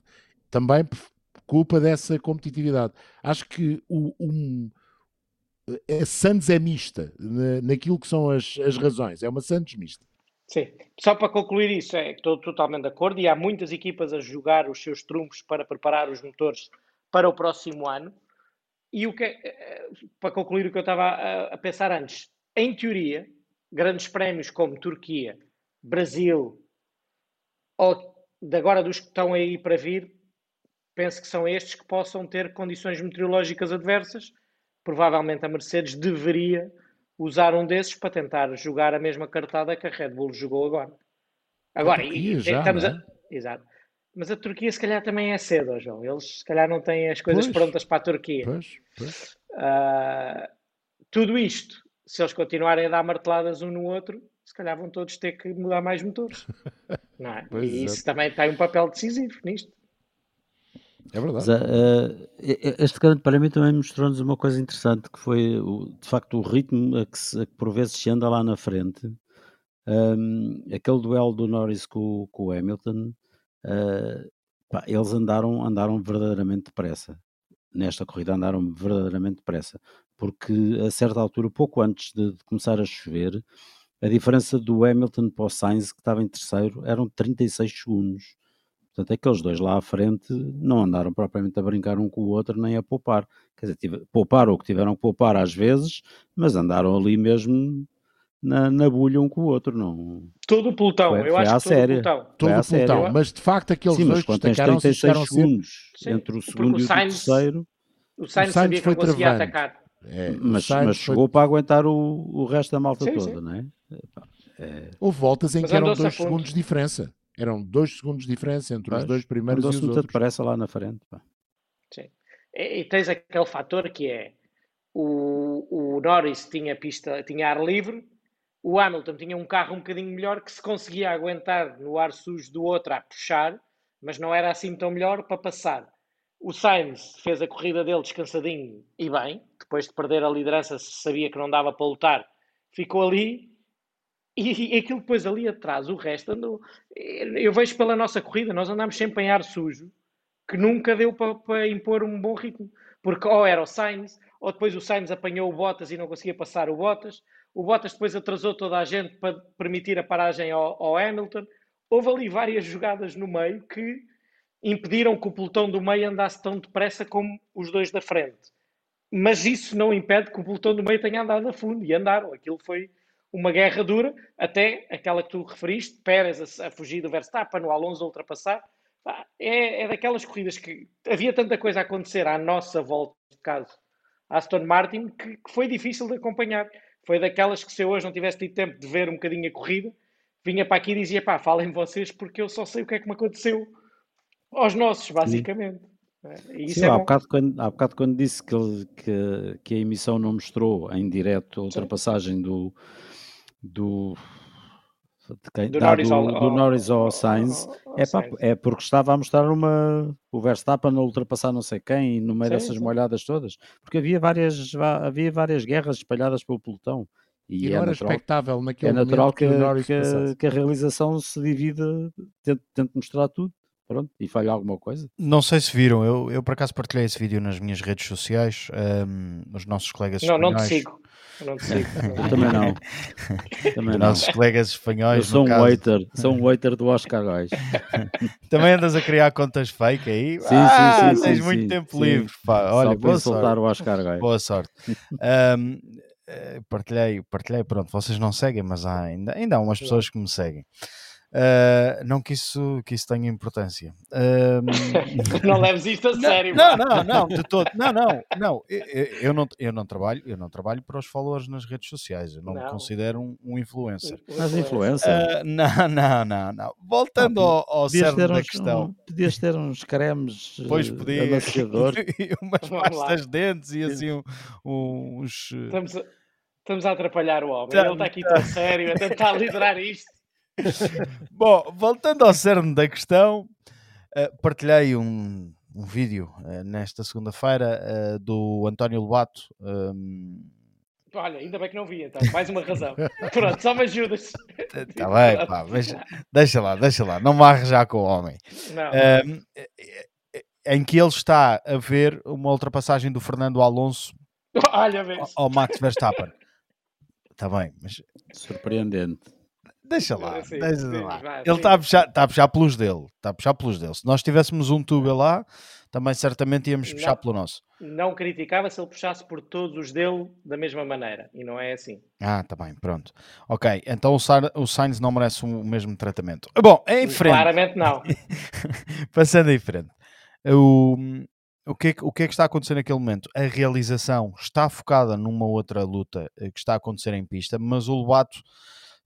também por culpa dessa competitividade. Acho que o, um, a Santos é mista na, naquilo que são as, as razões, é uma Santos mista. Sim, só para concluir isso, é, estou totalmente de acordo e há muitas equipas a jogar os seus trunfos para preparar os motores para o próximo ano. E o que é, eh, para concluir o que eu estava a, a pensar antes, em teoria, grandes prémios como Turquia, Brasil, ou de agora dos que estão aí para vir, penso que são estes que possam ter condições meteorológicas adversas. Provavelmente a Mercedes deveria usar um desses para tentar jogar a mesma cartada que a Red Bull jogou agora. Agora, e, já, estamos é? a... Exato. Mas a Turquia se calhar também é cedo, João. Eles se calhar não têm as coisas pois, prontas para a Turquia. Pois, pois. Uh, tudo isto, se eles continuarem a dar marteladas um no outro, se calhar vão todos ter que mudar mais motores. Não é? e é. isso também tem um papel decisivo nisto. É verdade. Mas, uh, este grande prémio também mostrou-nos uma coisa interessante, que foi de facto o ritmo a que, se, a que por vezes se anda lá na frente. Um, aquele duelo do Norris com, com o Hamilton, uh, pá, eles andaram, andaram verdadeiramente depressa. Nesta corrida andaram verdadeiramente depressa, porque a certa altura, pouco antes de, de começar a chover, a diferença do Hamilton para o Sainz, que estava em terceiro, eram 36 segundos. Portanto, aqueles dois lá à frente não andaram propriamente a brincar um com o outro, nem a poupar. Quer dizer, pouparam o que tiveram que poupar às vezes, mas andaram ali mesmo na, na bulha um com o outro. Não... Todo o pelotão, foi, eu foi acho que todo o pelotão. Todo o pelotão, mas de facto aqueles Sim, dois destacaram-se 36 segundos entre o segundo o e o Sainz, terceiro. O Sainz, o Sainz sabia foi que conseguia travando. atacar. É, mas, mas chegou para aguentar o, o resto da malta sim, toda, sim. não é? é? Houve voltas em mas que eram dois segundos de diferença. Eram dois segundos de diferença entre os dois primeiros e os outros. parece lá na frente. Pá. Sim. E, e, tens aquele fator que é o, o Norris tinha pista, tinha ar livre, o Hamilton tinha um carro um bocadinho melhor que se conseguia aguentar no ar sujo do outro a puxar, mas não era assim tão melhor para passar. O Sainz fez a corrida dele descansadinho e bem, depois de perder a liderança, sabia que não dava para lutar, ficou ali. E, e aquilo depois ali atrás, o resto andou. Eu vejo pela nossa corrida, nós andamos sempre em ar sujo, que nunca deu para, para impor um bom ritmo. Porque ou era o Sainz, ou depois o Sainz apanhou o Bottas e não conseguia passar o Bottas, o Bottas depois atrasou toda a gente para permitir a paragem ao, ao Hamilton. Houve ali várias jogadas no meio que impediram que o pelotão do meio andasse tão depressa como os dois da frente. Mas isso não impede que o pelotão do meio tenha andado a fundo e andaram. Aquilo foi uma guerra dura, até aquela que tu referiste, Pérez a, a fugir do Verstappen, o Alonso a ultrapassar. É, é daquelas corridas que havia tanta coisa a acontecer à nossa volta, de caso, Aston Martin, que, que, foi difícil de acompanhar. Foi daquelas que se eu hoje não tivesse tido tempo de ver um bocadinho a corrida, vinha para aqui e dizia, pá, falem vocês porque eu só sei o que é que me aconteceu aos nossos, basicamente. É, Sim, é há, bocado quando, há bocado quando disse que, que, que a emissão não mostrou em direto a ultrapassagem do, do quem, do, Norris do, ao, do Norris ao, Sainz, ao, é, pá, é porque estava a mostrar uma o Verstappen a ultrapassar não sei quem no meio sim, dessas sim. molhadas todas, porque havia várias, havia várias guerras espalhadas pelo pelotão. E, e é, natural, expectável naquele é natural que, que, que, que, a realização se divida, tente, tente mostrar tudo pronto, e falha alguma coisa. Não sei se viram, eu, eu por acaso partilhei esse vídeo nas minhas redes sociais, um, os nossos colegas Não, espanhóis... não te sigo. Eu não te sigo. eu também não. Também não. Nossos colegas espanhóis. Eu sou um caso... waiter, sou um waiter do Oscar Gás. também andas a criar contas fake aí? Sim, ah, sim, sim. Tens sim, muito sim, tempo sim. livre. Pá. Olha, Só boa sorte. o Oscar Gás. Boa sorte. Um, eh, partilhei, partilhei, pronto, vocês não seguem, mas há ainda, ainda há umas pessoas que me seguem. Uh, não que isso, que isso tenha importância. Uh, não leves isto a sério. Não, não, não, de todo. Não, não, não. Eu, eu, não. eu não trabalho, eu não trabalho para os followers nas redes sociais. Eu não, não. me considero um, um influencer. Mas influencer? Uh, não, não, não, não. Voltando ao, ao cerne da uns, questão. Um, podias ter uns cremes pois podia, e umas pastas dentes e assim uns. Estamos a, estamos a atrapalhar o homem. Ele está aqui tão sério a tentar liderar isto. Bom, voltando ao cerne da questão, uh, partilhei um, um vídeo uh, nesta segunda-feira uh, do António Lobato. Um... Olha, ainda bem que não vi, então, mais uma razão. Pronto, só me ajudas. Está bem, pá, mas deixa lá, deixa lá, não me arrejar com o homem. Um, em que ele está a ver uma ultrapassagem do Fernando Alonso Olha, ao Max Verstappen. Está bem, mas surpreendente. Deixa lá, sim, deixa sim, lá. Vai, ele está a, puxar, está a puxar pelos dele. Está a puxar pelos dele. Se nós tivéssemos um tubo lá, também certamente íamos puxar não, pelo nosso. Não criticava se ele puxasse por todos os dele da mesma maneira. E não é assim. Ah, está bem, pronto. Ok, então o, Sar, o Sainz não merece o mesmo tratamento. Bom, em frente. Claramente não. Passando em frente. O, o que, é, o que é que está a acontecer naquele momento? A realização está focada numa outra luta eh, que está a acontecer em pista, mas o Lobato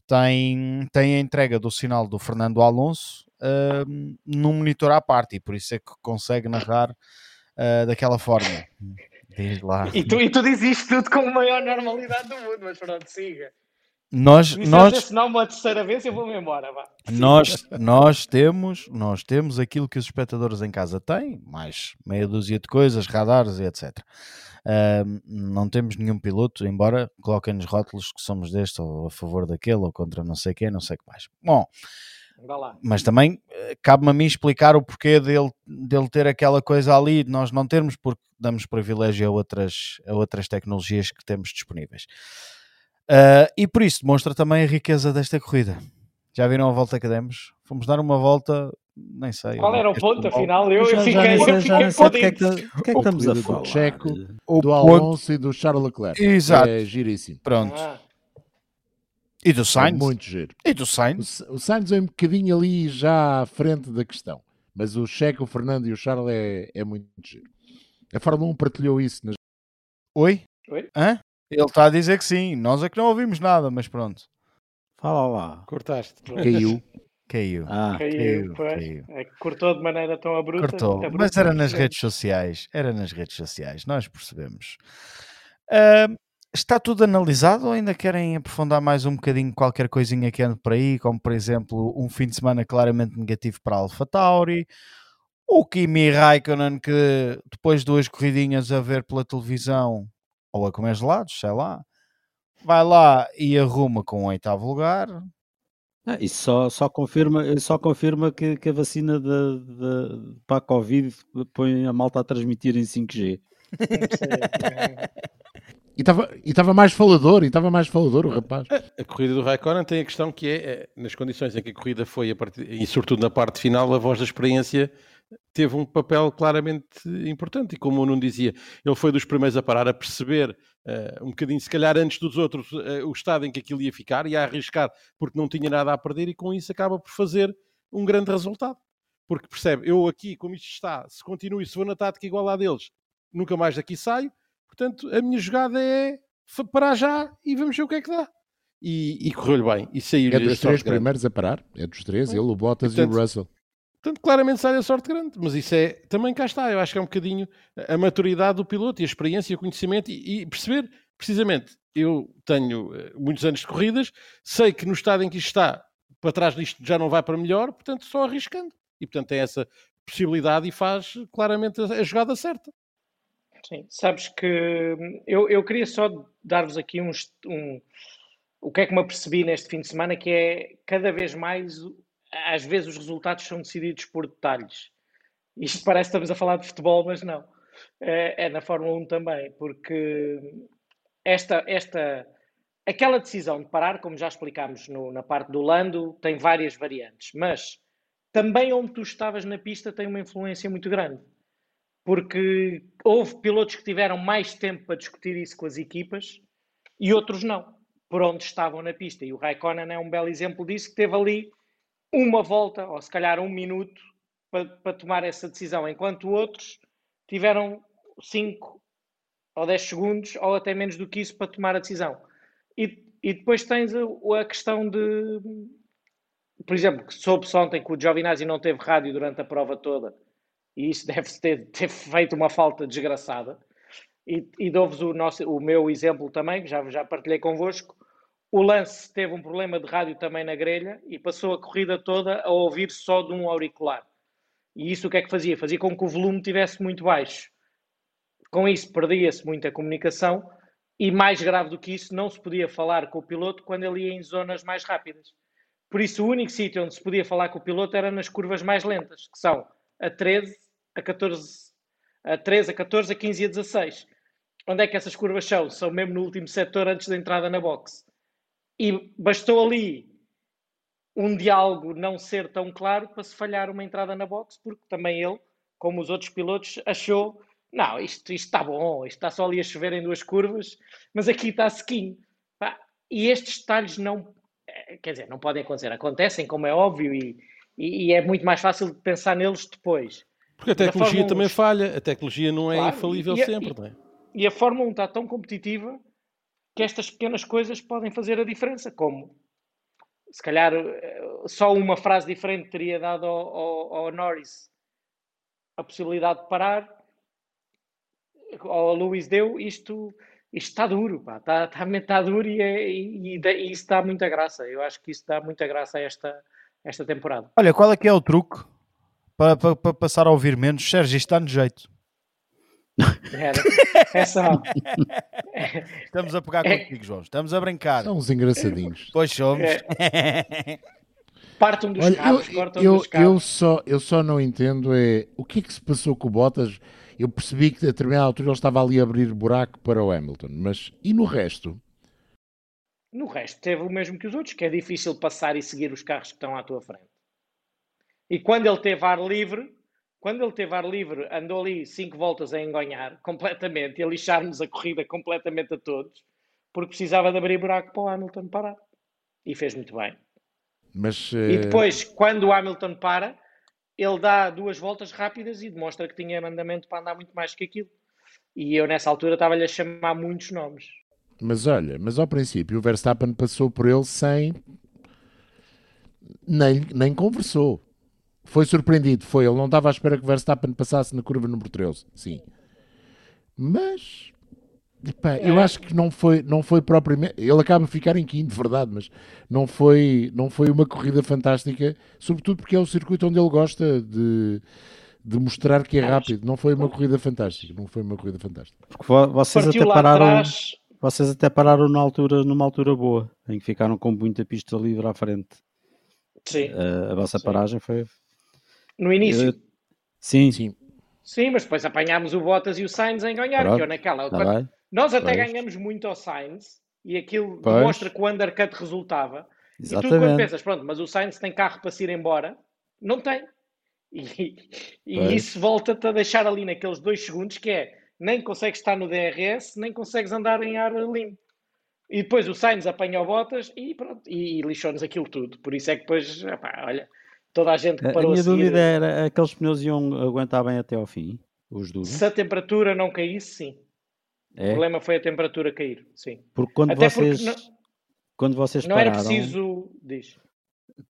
tem, tem a entrega do sinal do Fernando Alonso uh, num monitor à parte e por isso é que consegue narrar uh, daquela forma. Diz lá. E tu, e tu dizes isto tudo com a maior normalidade do mundo, mas pronto, siga. Nós, nós, se não uma terceira vez eu vou-me embora. Vá. Nós, nós, temos, nós temos aquilo que os espectadores em casa têm, mais meia dúzia de coisas, radares e etc. Uh, não temos nenhum piloto, embora coloquem nos rótulos que somos deste ou a favor daquele ou contra não sei quem, não sei o que mais. Bom, mas também eh, cabe-me a mim explicar o porquê dele, dele ter aquela coisa ali, de nós não termos, porque damos privilégio a outras, a outras tecnologias que temos disponíveis. Uh, e por isso demonstra também a riqueza desta corrida. Já viram a volta que demos? Fomos dar uma volta nem sei. Qual era o ponto, afinal? Eu, eu fiquei, já, eu já, não sei o que é que, o que, é que estamos a falar. Do Checo, o do Alonso e do Charles Leclerc. Exato. É giríssimo. Pronto. Ah. E do Sainz? É muito giro. E do Sainz? O, o Sainz é um bocadinho ali já à frente da questão. Mas o Checo, o Fernando e o Charles é, é muito giro. A Fórmula 1 partilhou isso. Nas... Oi? Oi? Hã? Ele está a dizer que sim. Nós é que não ouvimos nada, mas pronto. Fala lá. Cortaste. Caiu. Caiu. Ah, caiu, caiu, caiu. É cortou de maneira tão abrupta. Cortou, mas era nas redes sociais. Era nas redes sociais, nós percebemos. Uh, está tudo analisado ou ainda querem aprofundar mais um bocadinho qualquer coisinha que ande por aí, como por exemplo um fim de semana claramente negativo para a Alpha Tauri, o Kimi Raikkonen que depois de duas corridinhas a ver pela televisão ou a comer gelados, sei lá, vai lá e arruma com o oitavo lugar, ah, isso só, só confirma, só confirma que, que a vacina de, de, para a Covid põe a malta a transmitir em 5G. E estava mais falador, e estava mais falador o rapaz. A, a, corrida do Raikkonen tem a questão que é, é, nas condições em que a corrida foi, a partir, e sobretudo na parte final, a voz da experiência teve um papel claramente importante. E como o Nuno dizia, ele foi dos primeiros a parar a perceber uh, um bocadinho, se calhar antes dos outros, uh, o estado em que aquilo ia ficar e a arriscar porque não tinha nada a perder, e com isso acaba por fazer um grande resultado. porque percebe, eu aqui, como isto está, se continuo e se vou na tática igual à deles, nunca mais daqui saio. Portanto, a minha jogada é parar já e vamos ver o que é que dá. E, e correu-lhe bem. E saiu É dos três primeiros a parar. É dos três, ele, o Bottas e, portanto, e o Russell. Portanto, claramente sai a sorte grande. Mas isso é, também cá está. Eu acho que é um bocadinho a maturidade do piloto e a experiência o conhecimento e, e perceber, precisamente, eu tenho eh, muitos anos de corridas, sei que no estado em que isto está, para trás disto já não vai para melhor, portanto, só arriscando. E, portanto, tem essa possibilidade e faz claramente a, jogada certa. Sim, sabes que eu, eu queria só dar-vos aqui um, o que é que me apercebi neste fim de semana, que é cada vez mais, às vezes os resultados são decididos por detalhes. Isto parece que estamos a falar de futebol, mas não. É, é na Fórmula 1 também, porque esta, esta, aquela decisão de parar, como já explicámos no, na parte do Lando, tem várias variantes, mas também onde tu estavas na pista tem uma influência muito grande porque houve pilotos que tiveram mais tempo para discutir isso com as equipas e outros não, por onde estavam na pista. E o Raikkonen é um belo exemplo disso, que teve ali uma volta, ou se calhar um minuto, para, para tomar essa decisão, enquanto outros tiveram 5 ou 10 segundos, ou até menos do que isso, para tomar a decisão. E, e depois tens a, a questão de, por exemplo, que soube-se ontem que o Giovinazzi não teve rádio durante a prova toda e isso deve ter, ter feito uma falta desgraçada. E, e dou-vos o, nosso, o meu exemplo também, que já, já partilhei convosco. O lance teve um problema de rádio também na grelha e passou a corrida toda a ouvir só de um auricular. E isso o que é que fazia? Fazia com que o volume estivesse muito baixo. Com isso perdia-se muita comunicação e mais grave do que isso, não se podia falar com o piloto quando ele ia em zonas mais rápidas. Por isso, o único sítio onde se podia falar com o piloto era nas curvas mais lentas, que são a 13 a 14, a 13, a 14, a 15 e a 16. Onde é que essas curvas são? São mesmo no último setor antes da entrada na box. E bastou ali um diálogo não ser tão claro para se falhar uma entrada na box, porque também ele, como os outros pilotos, achou não, isto, isto está bom, isto está só ali a chover em duas curvas, mas aqui está sequinho. E estes detalhes não, eh, quer dizer, não podem acontecer. Acontecem, como é óbvio, e, e, e é muito mais fácil de pensar neles depois. Porque a tecnologia também 1... falha, a tecnologia não é claro, infalível e, sempre. E, não é? e a Fórmula 1 está tão competitiva que estas pequenas coisas podem fazer a diferença. Como se calhar eh, só uma frase diferente teria dado ao, ao, ao Norris a possibilidade de parar, ao Lewis deu, isto, isto está duro, pá, está, está, está duro e, é, e, e, isso dá muita graça. Eu acho que isso dá muita graça a esta, esta temporada. Olha, qual é que é o truque para, para, para passar a ouvir menos. Sérgio, isto no jeito. Era. É só. Estamos a pegar é... contigo, João. Estamos a brincar. São uns engraçadinhos. Pois somos. É... Partam dos Olha, cabos, eu, cortam eu, dos cabos. Eu só, eu só não entendo é o que é que se passou com o Bottas. Eu percebi que a determinada altura ele estava ali a abrir buraco para o Hamilton, mas e no resto? No resto teve o mesmo que os outros, que é difícil passar e seguir os carros que estão à tua frente. E quando ele teve ar livre, quando ele teve ar livre, andou ali cinco voltas a enganhar completamente e a lixar-nos a corrida completamente a todos, porque precisava de abrir buraco para o Hamilton parar. E fez muito bem. Mas, uh... E depois, quando o Hamilton para, ele dá duas voltas rápidas e demonstra que tinha mandamento para andar muito mais que aquilo. E eu, nessa altura, estava-lhe a chamar muitos nomes. Mas olha, mas ao princípio o Verstappen passou por ele sem. Nem, nem conversou. Foi surpreendido, foi. Ele não estava à espera que o Verstappen passasse na curva número 13. Sim. Mas. Epá, é. Eu acho que não foi, não foi propriamente. Ele acaba a ficar em quinto, verdade, mas não foi, não foi uma corrida fantástica, sobretudo porque é o circuito onde ele gosta de, de mostrar que é rápido. Não foi uma corrida fantástica. Não foi uma corrida fantástica. Porque vocês Partiu até pararam. Atrás... Vocês até pararam na altura, numa altura boa, em que ficaram com muita pista livre à frente. Sim. Uh, a vossa Sim. paragem foi, no início. Eu... Sim, sim. Sim, mas depois apanhámos o Bottas e o Sainz em ganhar, Pronto. que eu naquela. Tá nós até pois. ganhamos muito ao Sainz e aquilo pois. demonstra que o undercut resultava. Exatamente. E tu quando pensas, pronto, mas o Sainz tem carro para se ir embora, não tem. E, e isso volta-te a deixar ali naqueles dois segundos que é nem consegues estar no DRS, nem consegues andar em ar limpo. E depois o Sainz apanha o Bottas e pronto, e, e lixou-nos aquilo tudo. Por isso é que depois, opá, olha, toda a gente que A, a parou a, minha seguir, dúvida era, aqueles pneus iam aguentar bem até ao fim, os duros? se a temperatura não caísse, sim. O É, problema foi a temperatura cair, sim. porque quando Até vocês, porque não, quando vocês não era pararam, preciso, diz.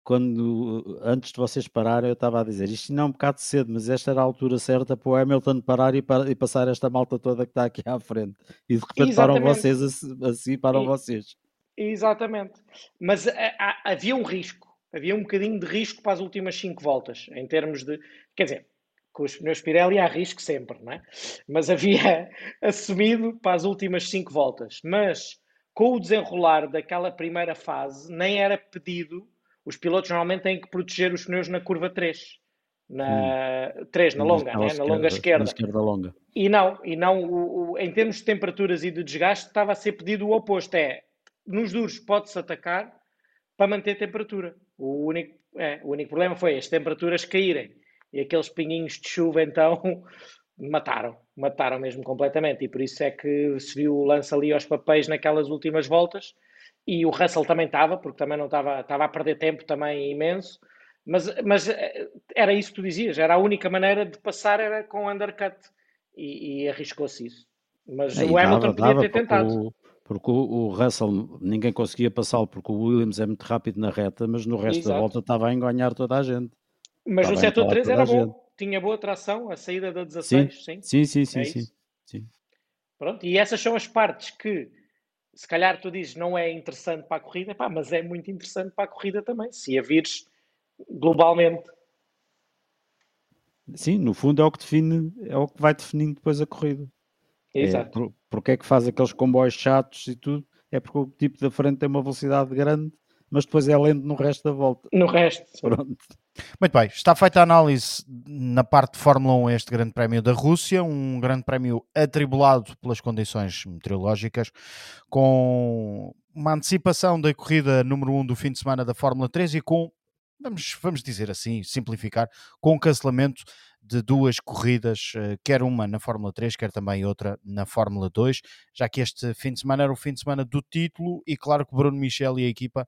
quando, antes de vocês pararem, eu estava a dizer, isto não é um bocado cedo, mas esta era a altura certa para o Hamilton parar e, para- e passar esta malta toda que está aqui à frente. E de repente param Exatamente. vocês, a se- assim param E- vocês. Exatamente. Mas a- a- havia um risco, havia um bocadinho de risco para as últimas cinco voltas, em termos de. Quer dizer, com os pneus Pirelli há risco sempre, não é? Mas havia assumido para as últimas cinco voltas. Mas com o desenrolar daquela primeira fase, nem era pedido. Os pilotos normalmente têm que proteger os pneus na curva 3. Na 3, na longa, Naquela né? na longa esquerda. Na esquerda longa. E não, e não o, o- em termos de temperaturas e de desgaste, estava a ser pedido o oposto. É, nos duros pode-se atacar para manter temperatura. O único, é, o único problema foi as temperaturas caírem. E aqueles pinguinhos de chuva, então, mataram. Mataram mesmo completamente. E por isso é que se viu o lance ali aos papéis naquelas últimas voltas. E o Russell também estava, porque também não estava, estava a perder tempo também imenso. Mas, mas eh, era isso que tu dizias, era a única maneira de passar era com undercut e, e arriscou-se isso. Mas e o Hamilton dava- podia dava, ter tentado. o- Porque o, Russell ninguém conseguia passá-lo porque o Williams é muito rápido na reta, mas no resto da Exato. volta estava a enganhar toda a gente. Mas Tá no setor tá lá 3 toda era bom, tinha boa tração, a saída da 16, sim. Sim, sim, sim, É sim. sim. Pronto, e essas são as partes que, se calhar tu dizes, não é interessante para a corrida, pá, mas é muito interessante para a corrida também, se a vires globalmente. Sim, no fundo é o que define, é o que vai definindo depois a corrida. É, Exato. por, porque é que faz aqueles comboios chatos e tudo? É porque o tipo da frente tem uma velocidade grande, mas depois é lento no resto da volta. No resto. Pronto. Muito bem, está feita a análise na parte de Fórmula 1 a este Grande Prémio da Rússia, um Grande Prémio atribulado pelas condições meteorológicas, com uma antecipação da corrida número 1 do fim de semana da Fórmula 3 e com, vamos, vamos dizer assim, simplificar, com o cancelamento de duas corridas, eh, quer uma na Fórmula 3, quer também outra na Fórmula 2, já que este fim de semana era o fim de semana do título e claro que Bruno Michel e a equipa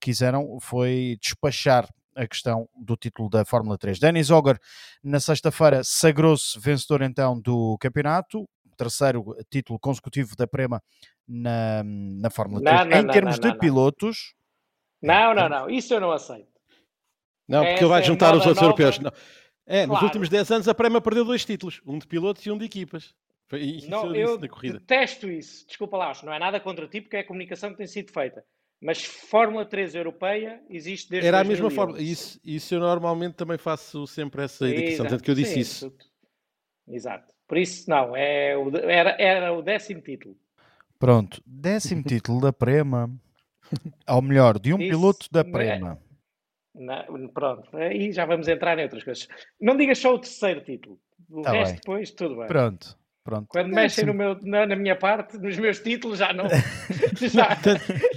quiseram foi despachar a questão do título da Fórmula 3. Denis Ogger, na sexta-feira, sagrou-se vencedor então do campeonato, terceiro título consecutivo da Prema na, na Fórmula Não, 3. não, em não, termos de pilotos, Não, não, não, isso eu não aceito. Não, porque ele vai é juntar os moda outros nova. europeus. Não. É, nos Claro. últimos 10 anos a Prema perdeu dois títulos, um de pilotos e um de equipas. Foi isso Não, eu detesto isso. Desculpa lá, acho, não é nada contra ti, porque é a comunicação que tem sido feita. Mas Fórmula 3 europeia existe desde Era a mesma 2011. forma. Isso, isso eu normalmente também faço sempre essa indicação, Exato, tanto que eu disse sim, isso. tudo. Exato. Por isso, não, é era, era o décimo título. pronto, décimo título da Prema, ou melhor, de um Isso piloto da é- Na- pronto, aí já vamos entrar em outras coisas. Não digas só o terceiro título. O Tá resto bem. depois, tudo bem. Pronto, pronto. Quando mexem no meu, na, na minha parte, nos meus títulos, já não. já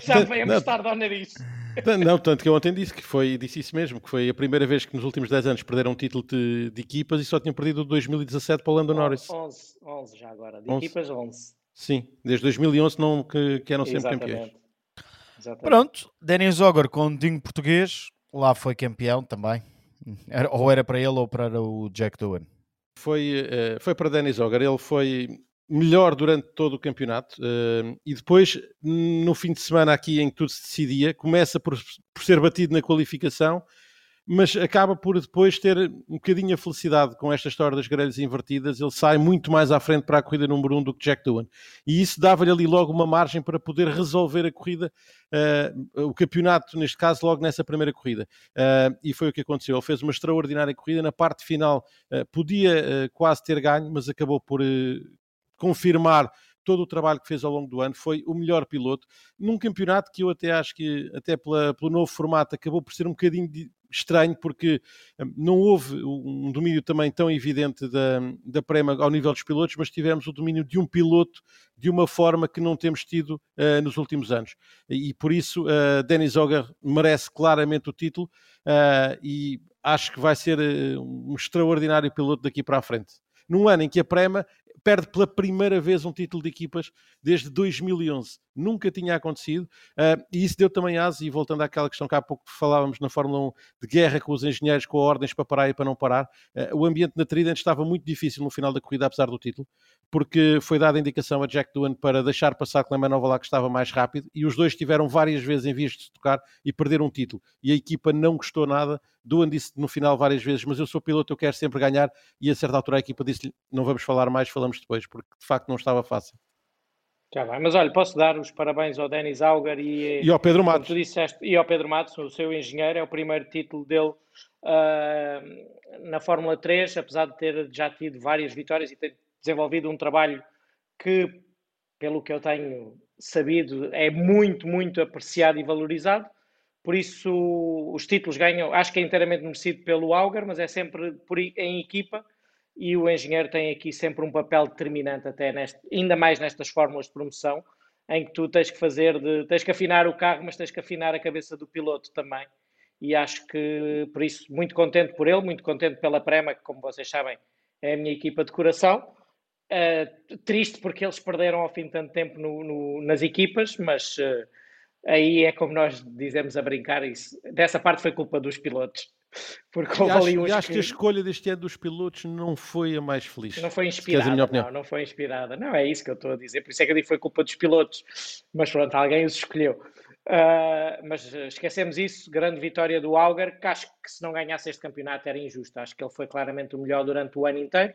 já vem a não. mostar ao nariz. Não, tanto que eu ontem disse que foi, disse isso mesmo, que foi a primeira vez que nos últimos 10 anos perderam um título de, de equipas e só tinham perdido o 2017 para o Lando Norris. 11, 11 já agora. De 11. equipas, 11. Sim, desde 2011 não, que, que eram sempre campeões. Exatamente. Exatamente. Pronto, Denis Ogger com um dinho português, lá foi campeão também. Era- ou era para ele ou para o Jack Doohan. Foi, eh, foi para Denis Ogger, ele foi melhor durante todo o campeonato eh, e depois, no fim de semana aqui em que tudo se decidia, começa por, por ser batido na qualificação, mas acaba por depois ter um bocadinho a felicidade com esta história das grelhas invertidas, ele sai muito mais à frente para a corrida número 1 um do que Jack Doohan. E isso dava-lhe ali logo uma margem para poder resolver a corrida, eh, o campeonato, neste caso, logo nessa primeira corrida. Eh, e foi o que aconteceu. Ele fez uma extraordinária corrida. Na parte final, eh, podia quase ter ganho, mas acabou por confirmar todo o trabalho que fez ao longo do ano. Foi o melhor piloto num campeonato que eu até acho que, até pela- pelo novo formato, acabou por ser um bocadinho de- estranho, porque eh, não houve um domínio também tão evidente da, da Prema ao nível dos pilotos, mas tivemos o domínio de um piloto de uma forma que não temos tido eh, nos últimos anos. E por isso, uh, Denis Ogger merece claramente o título uh, e acho que vai ser uh, um extraordinário piloto daqui para a frente. Num ano em que a Prema perde pela primeira vez um título de equipas desde 2011. Nunca tinha acontecido, uh, e isso deu também asa, e voltando àquela questão que há pouco falávamos na Fórmula 1, de guerra com os engenheiros, com ordens para parar e para não parar, uh, o ambiente na Trident estava muito difícil no final da corrida, apesar do título, porque foi dada a indicação a Jack Doohan para deixar passar Clemanova lá que estava mais rápido, e os dois tiveram várias vezes em vias de se tocar e perderam um título, e a equipa não gostou nada, Doohan disse no final várias vezes, mas eu sou piloto, eu quero sempre ganhar, e a certa altura a equipa disse-lhe, não vamos falar mais, falamos depois, porque de facto não estava fácil. Já vai, mas olha, posso dar os parabéns ao Denis Auger e, e ao Pedro Matos. Disseste, e ao Pedro Matos, o seu engenheiro, é o primeiro título dele uh, na Fórmula 3, apesar de ter já tido várias vitórias e ter desenvolvido um trabalho que, pelo que eu tenho sabido, é muito, muito apreciado e valorizado. Por isso, os títulos ganham, acho que é inteiramente merecido pelo Auger, mas é sempre por, em equipa e o engenheiro tem aqui sempre um papel determinante, até neste, ainda mais nestas fórmulas de promoção, em que tu tens que fazer, de, tens que afinar o carro, mas tens que afinar a cabeça do piloto também. E acho que, por isso, muito contente por ele, muito contente pela Prema, que, como vocês sabem, é a minha equipa de coração. Uh, triste porque eles perderam ao fim de tanto tempo no, no, nas equipas, mas uh, aí é como nós dizemos a brincar, isso, dessa parte foi culpa dos pilotos. Porque houve acho, ali uns acho que... que... a escolha deste ano dos pilotos não foi a mais feliz. Não foi inspirada, não, não foi inspirada. Não, é isso que eu estou a dizer. Por isso é que eu digo que foi culpa dos pilotos. Mas pronto, alguém os escolheu. Uh, mas esquecemos isso, grande vitória do Auger, que acho que se não ganhasse este campeonato era injusto. Acho que ele foi claramente o melhor durante o ano inteiro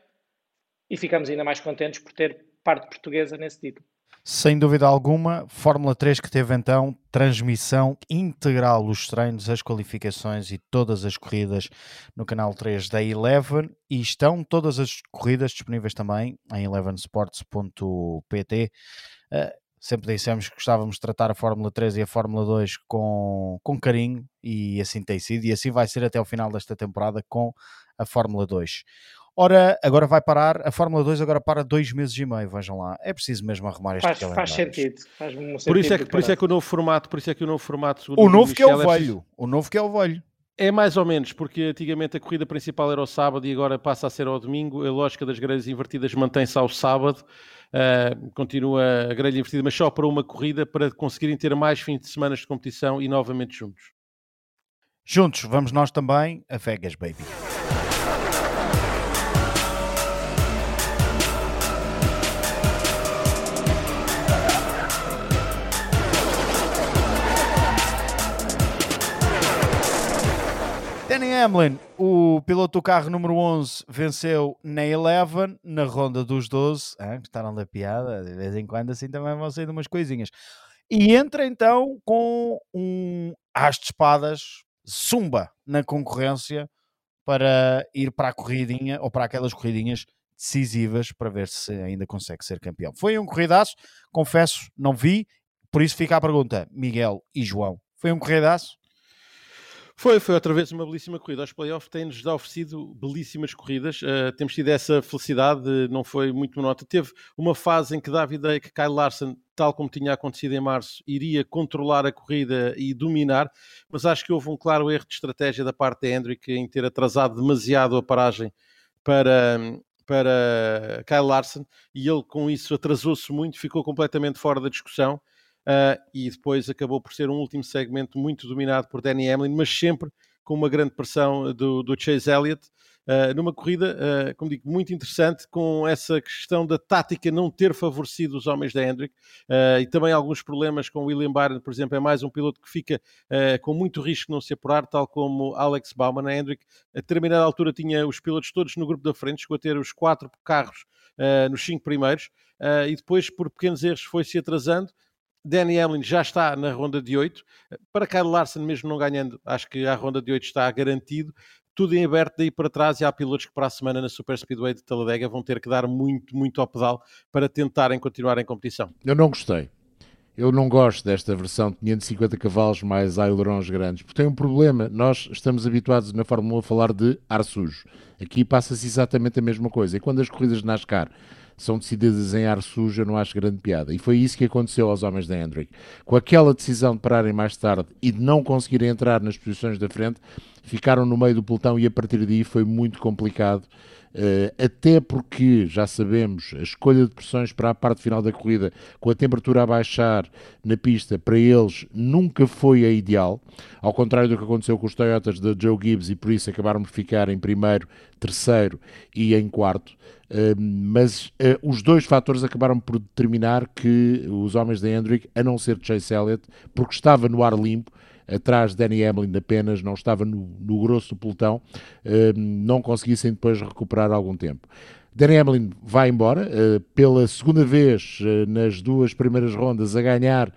e ficamos ainda mais contentes por ter parte portuguesa nesse título. Sem dúvida alguma, Fórmula 3 que teve então transmissão integral os treinos, as qualificações e todas as corridas no canal 3 da Eleven e estão todas as corridas disponíveis também em elevensports.pt. Uh, sempre dissemos que gostávamos de tratar a Fórmula 3 e a Fórmula 2 com, com carinho e assim tem sido e assim vai ser até o final desta temporada com a Fórmula 2. Ora, agora vai parar, a Fórmula 2 agora para dois meses e meio, vejam lá. É preciso mesmo arrumar este faz, faz sentido, faz sentido. Por isso, é que, por isso é que o novo formato, por isso é que o novo formato... O novo que é o velho, é preciso... o novo que é o velho. É mais ou menos, porque antigamente a corrida principal era ao sábado e agora passa a ser ao domingo. A lógica das grelhas invertidas mantém-se ao sábado. Uh, continua a grelha invertida, mas só para uma corrida, para conseguirem ter mais fins de semana de competição e novamente juntos. Juntos, vamos nós também a Vegas, baby. Danny Hamlin, o piloto do carro número 11, venceu na Eleven, na ronda dos 12. Ah, gostaram da piada? De vez em quando assim também vão sair umas coisinhas. E entra então com um as de espadas, zumba na concorrência para ir para a corridinha ou para aquelas corridinhas decisivas para ver se ainda consegue ser campeão. Foi um corridaço, confesso, não vi, por isso fica a pergunta, Miguel e João. Foi um corridaço? Foi, foi outra vez uma belíssima corrida. Os playoffs têm-nos oferecido belíssimas corridas. Uh, temos tido essa felicidade, não foi muito monótono. Teve uma fase em que dava a ideia que Kyle Larson, tal como tinha acontecido em março, iria controlar a corrida e dominar, mas acho que houve um claro erro de estratégia da parte de Hendrick em ter atrasado demasiado a paragem para, para Kyle Larson e ele com isso atrasou-se muito, ficou completamente fora da discussão uh, e depois acabou por ser um último segmento muito dominado por Danny Hamlin, mas sempre com uma grande pressão do, do Chase Elliott, uh, numa corrida, uh, como digo, muito interessante, com essa questão da tática não ter favorecido os homens da Hendrick, e também alguns problemas com William Byron, por exemplo, é mais um piloto que fica com muito risco de não se apurar, tal como Alex Bauman. A Hendrick, a determinada altura, tinha os pilotos todos no grupo da frente, chegou a ter os quatro carros nos cinco primeiros, e depois, por pequenos erros, foi-se atrasando, Danny Hamlin já está na ronda de 8. Para Kyle Larson, mesmo não ganhando, acho que a ronda de 8 está garantido. Tudo em aberto daí para trás e há pilotos que para a semana na Super Speedway de Talladega vão ter que dar muito, muito ao pedal para tentarem continuar em competição. Eu não gostei. Eu não gosto desta versão de 550 cavalos mais ailerons grandes, porque tem um problema. Nós estamos habituados na Fórmula 1 a falar de ar sujo. Aqui passa-se exatamente a mesma coisa. E quando as corridas de NASCAR são decididas em ar sujo, eu não acho grande piada. E foi isso que aconteceu aos homens da Hendrick. Com aquela decisão de pararem mais tarde e de não conseguirem entrar nas posições da frente, ficaram no meio do pelotão e a partir daí foi muito complicado até porque já sabemos a escolha de pressões para a parte final da corrida, com a temperatura a baixar na pista, para eles nunca foi a ideal, ao contrário do que aconteceu com os Toyotas de Joe Gibbs, e por isso acabaram por ficar em primeiro, terceiro e em quarto. Uh, mas uh, os dois fatores acabaram por determinar que os homens da Hendrick, a não ser Chase Elliott, porque estava no ar limpo, atrás de Danny Hamlin apenas, não estava no, no grosso do pelotão, uh, não conseguissem depois recuperar algum tempo. Danny Hamlin vai embora, uh, pela segunda vez uh, nas duas primeiras rondas a ganhar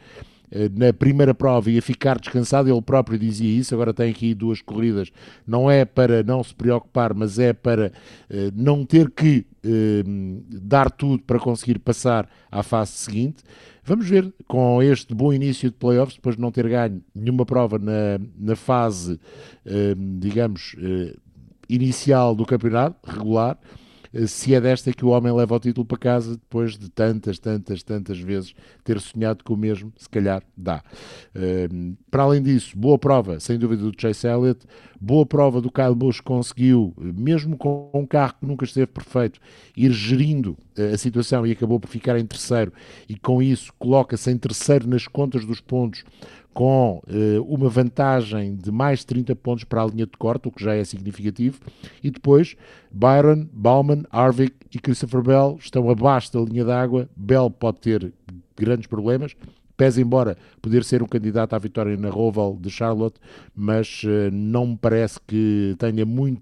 na primeira prova e a ficar descansado, ele próprio dizia isso, agora tem aqui duas corridas, não é para não se preocupar, mas é para não ter que dar tudo para conseguir passar à fase seguinte. Vamos ver, com este bom início de playoffs, depois de não ter ganho nenhuma prova na, na fase, eh, digamos, eh, inicial do campeonato, regular, se é desta que o homem leva o título para casa depois de tantas, tantas, tantas vezes ter sonhado com o mesmo, se calhar dá. Para além disso, boa prova, sem dúvida, do Chase Elliott, boa prova do Kyle Busch conseguiu, mesmo com um carro que nunca esteve perfeito, ir gerindo a situação e acabou por ficar em terceiro e com isso coloca-se em terceiro nas contas dos pontos com uh, uma vantagem de mais 30 pontos para a linha de corte, o que já é significativo, e depois Byron, Bauman, Harvick e Christopher Bell estão abaixo da linha d'água. Bell pode ter grandes problemas, pese embora poder ser um candidato à vitória na Roval de Charlotte, mas uh, não me parece que tenha muito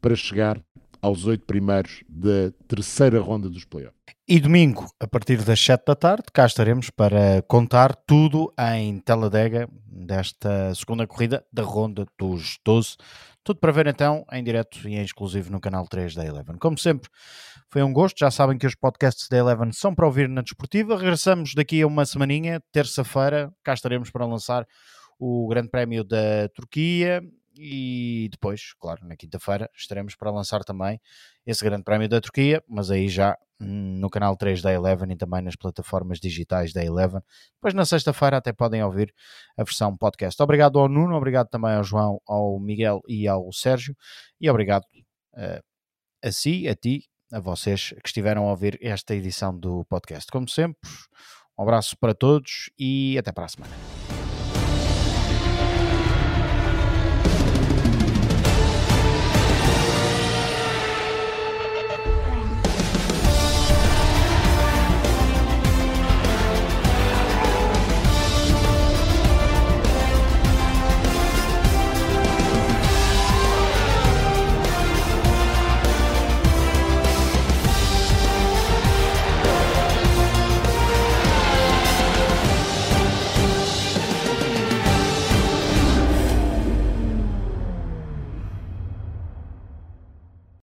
para chegar aos oito primeiros da terceira ronda dos playoffs. E domingo, a partir das 7 da tarde, cá estaremos para contar tudo em Teladega desta segunda corrida da Ronda dos 12. Tudo para ver então em direto e em exclusivo no canal 3 da Eleven. Como sempre, foi um gosto. Já sabem que os podcasts da Eleven são para ouvir na Desportiva. Regressamos daqui a uma semaninha, terça-feira. Cá estaremos para lançar o Grande Prémio da Turquia e depois, claro, na quinta-feira estaremos para lançar também esse Grande Prémio da Turquia, mas aí já hum, no canal 3 da Eleven e também nas plataformas digitais da Eleven. Depois na sexta-feira até podem ouvir a versão podcast. Obrigado ao Nuno, obrigado também ao João, ao Miguel e ao Sérgio e obrigado uh, a si, a ti, a vocês que estiveram a ouvir esta edição do podcast. Como sempre, um abraço para todos e até para a semana.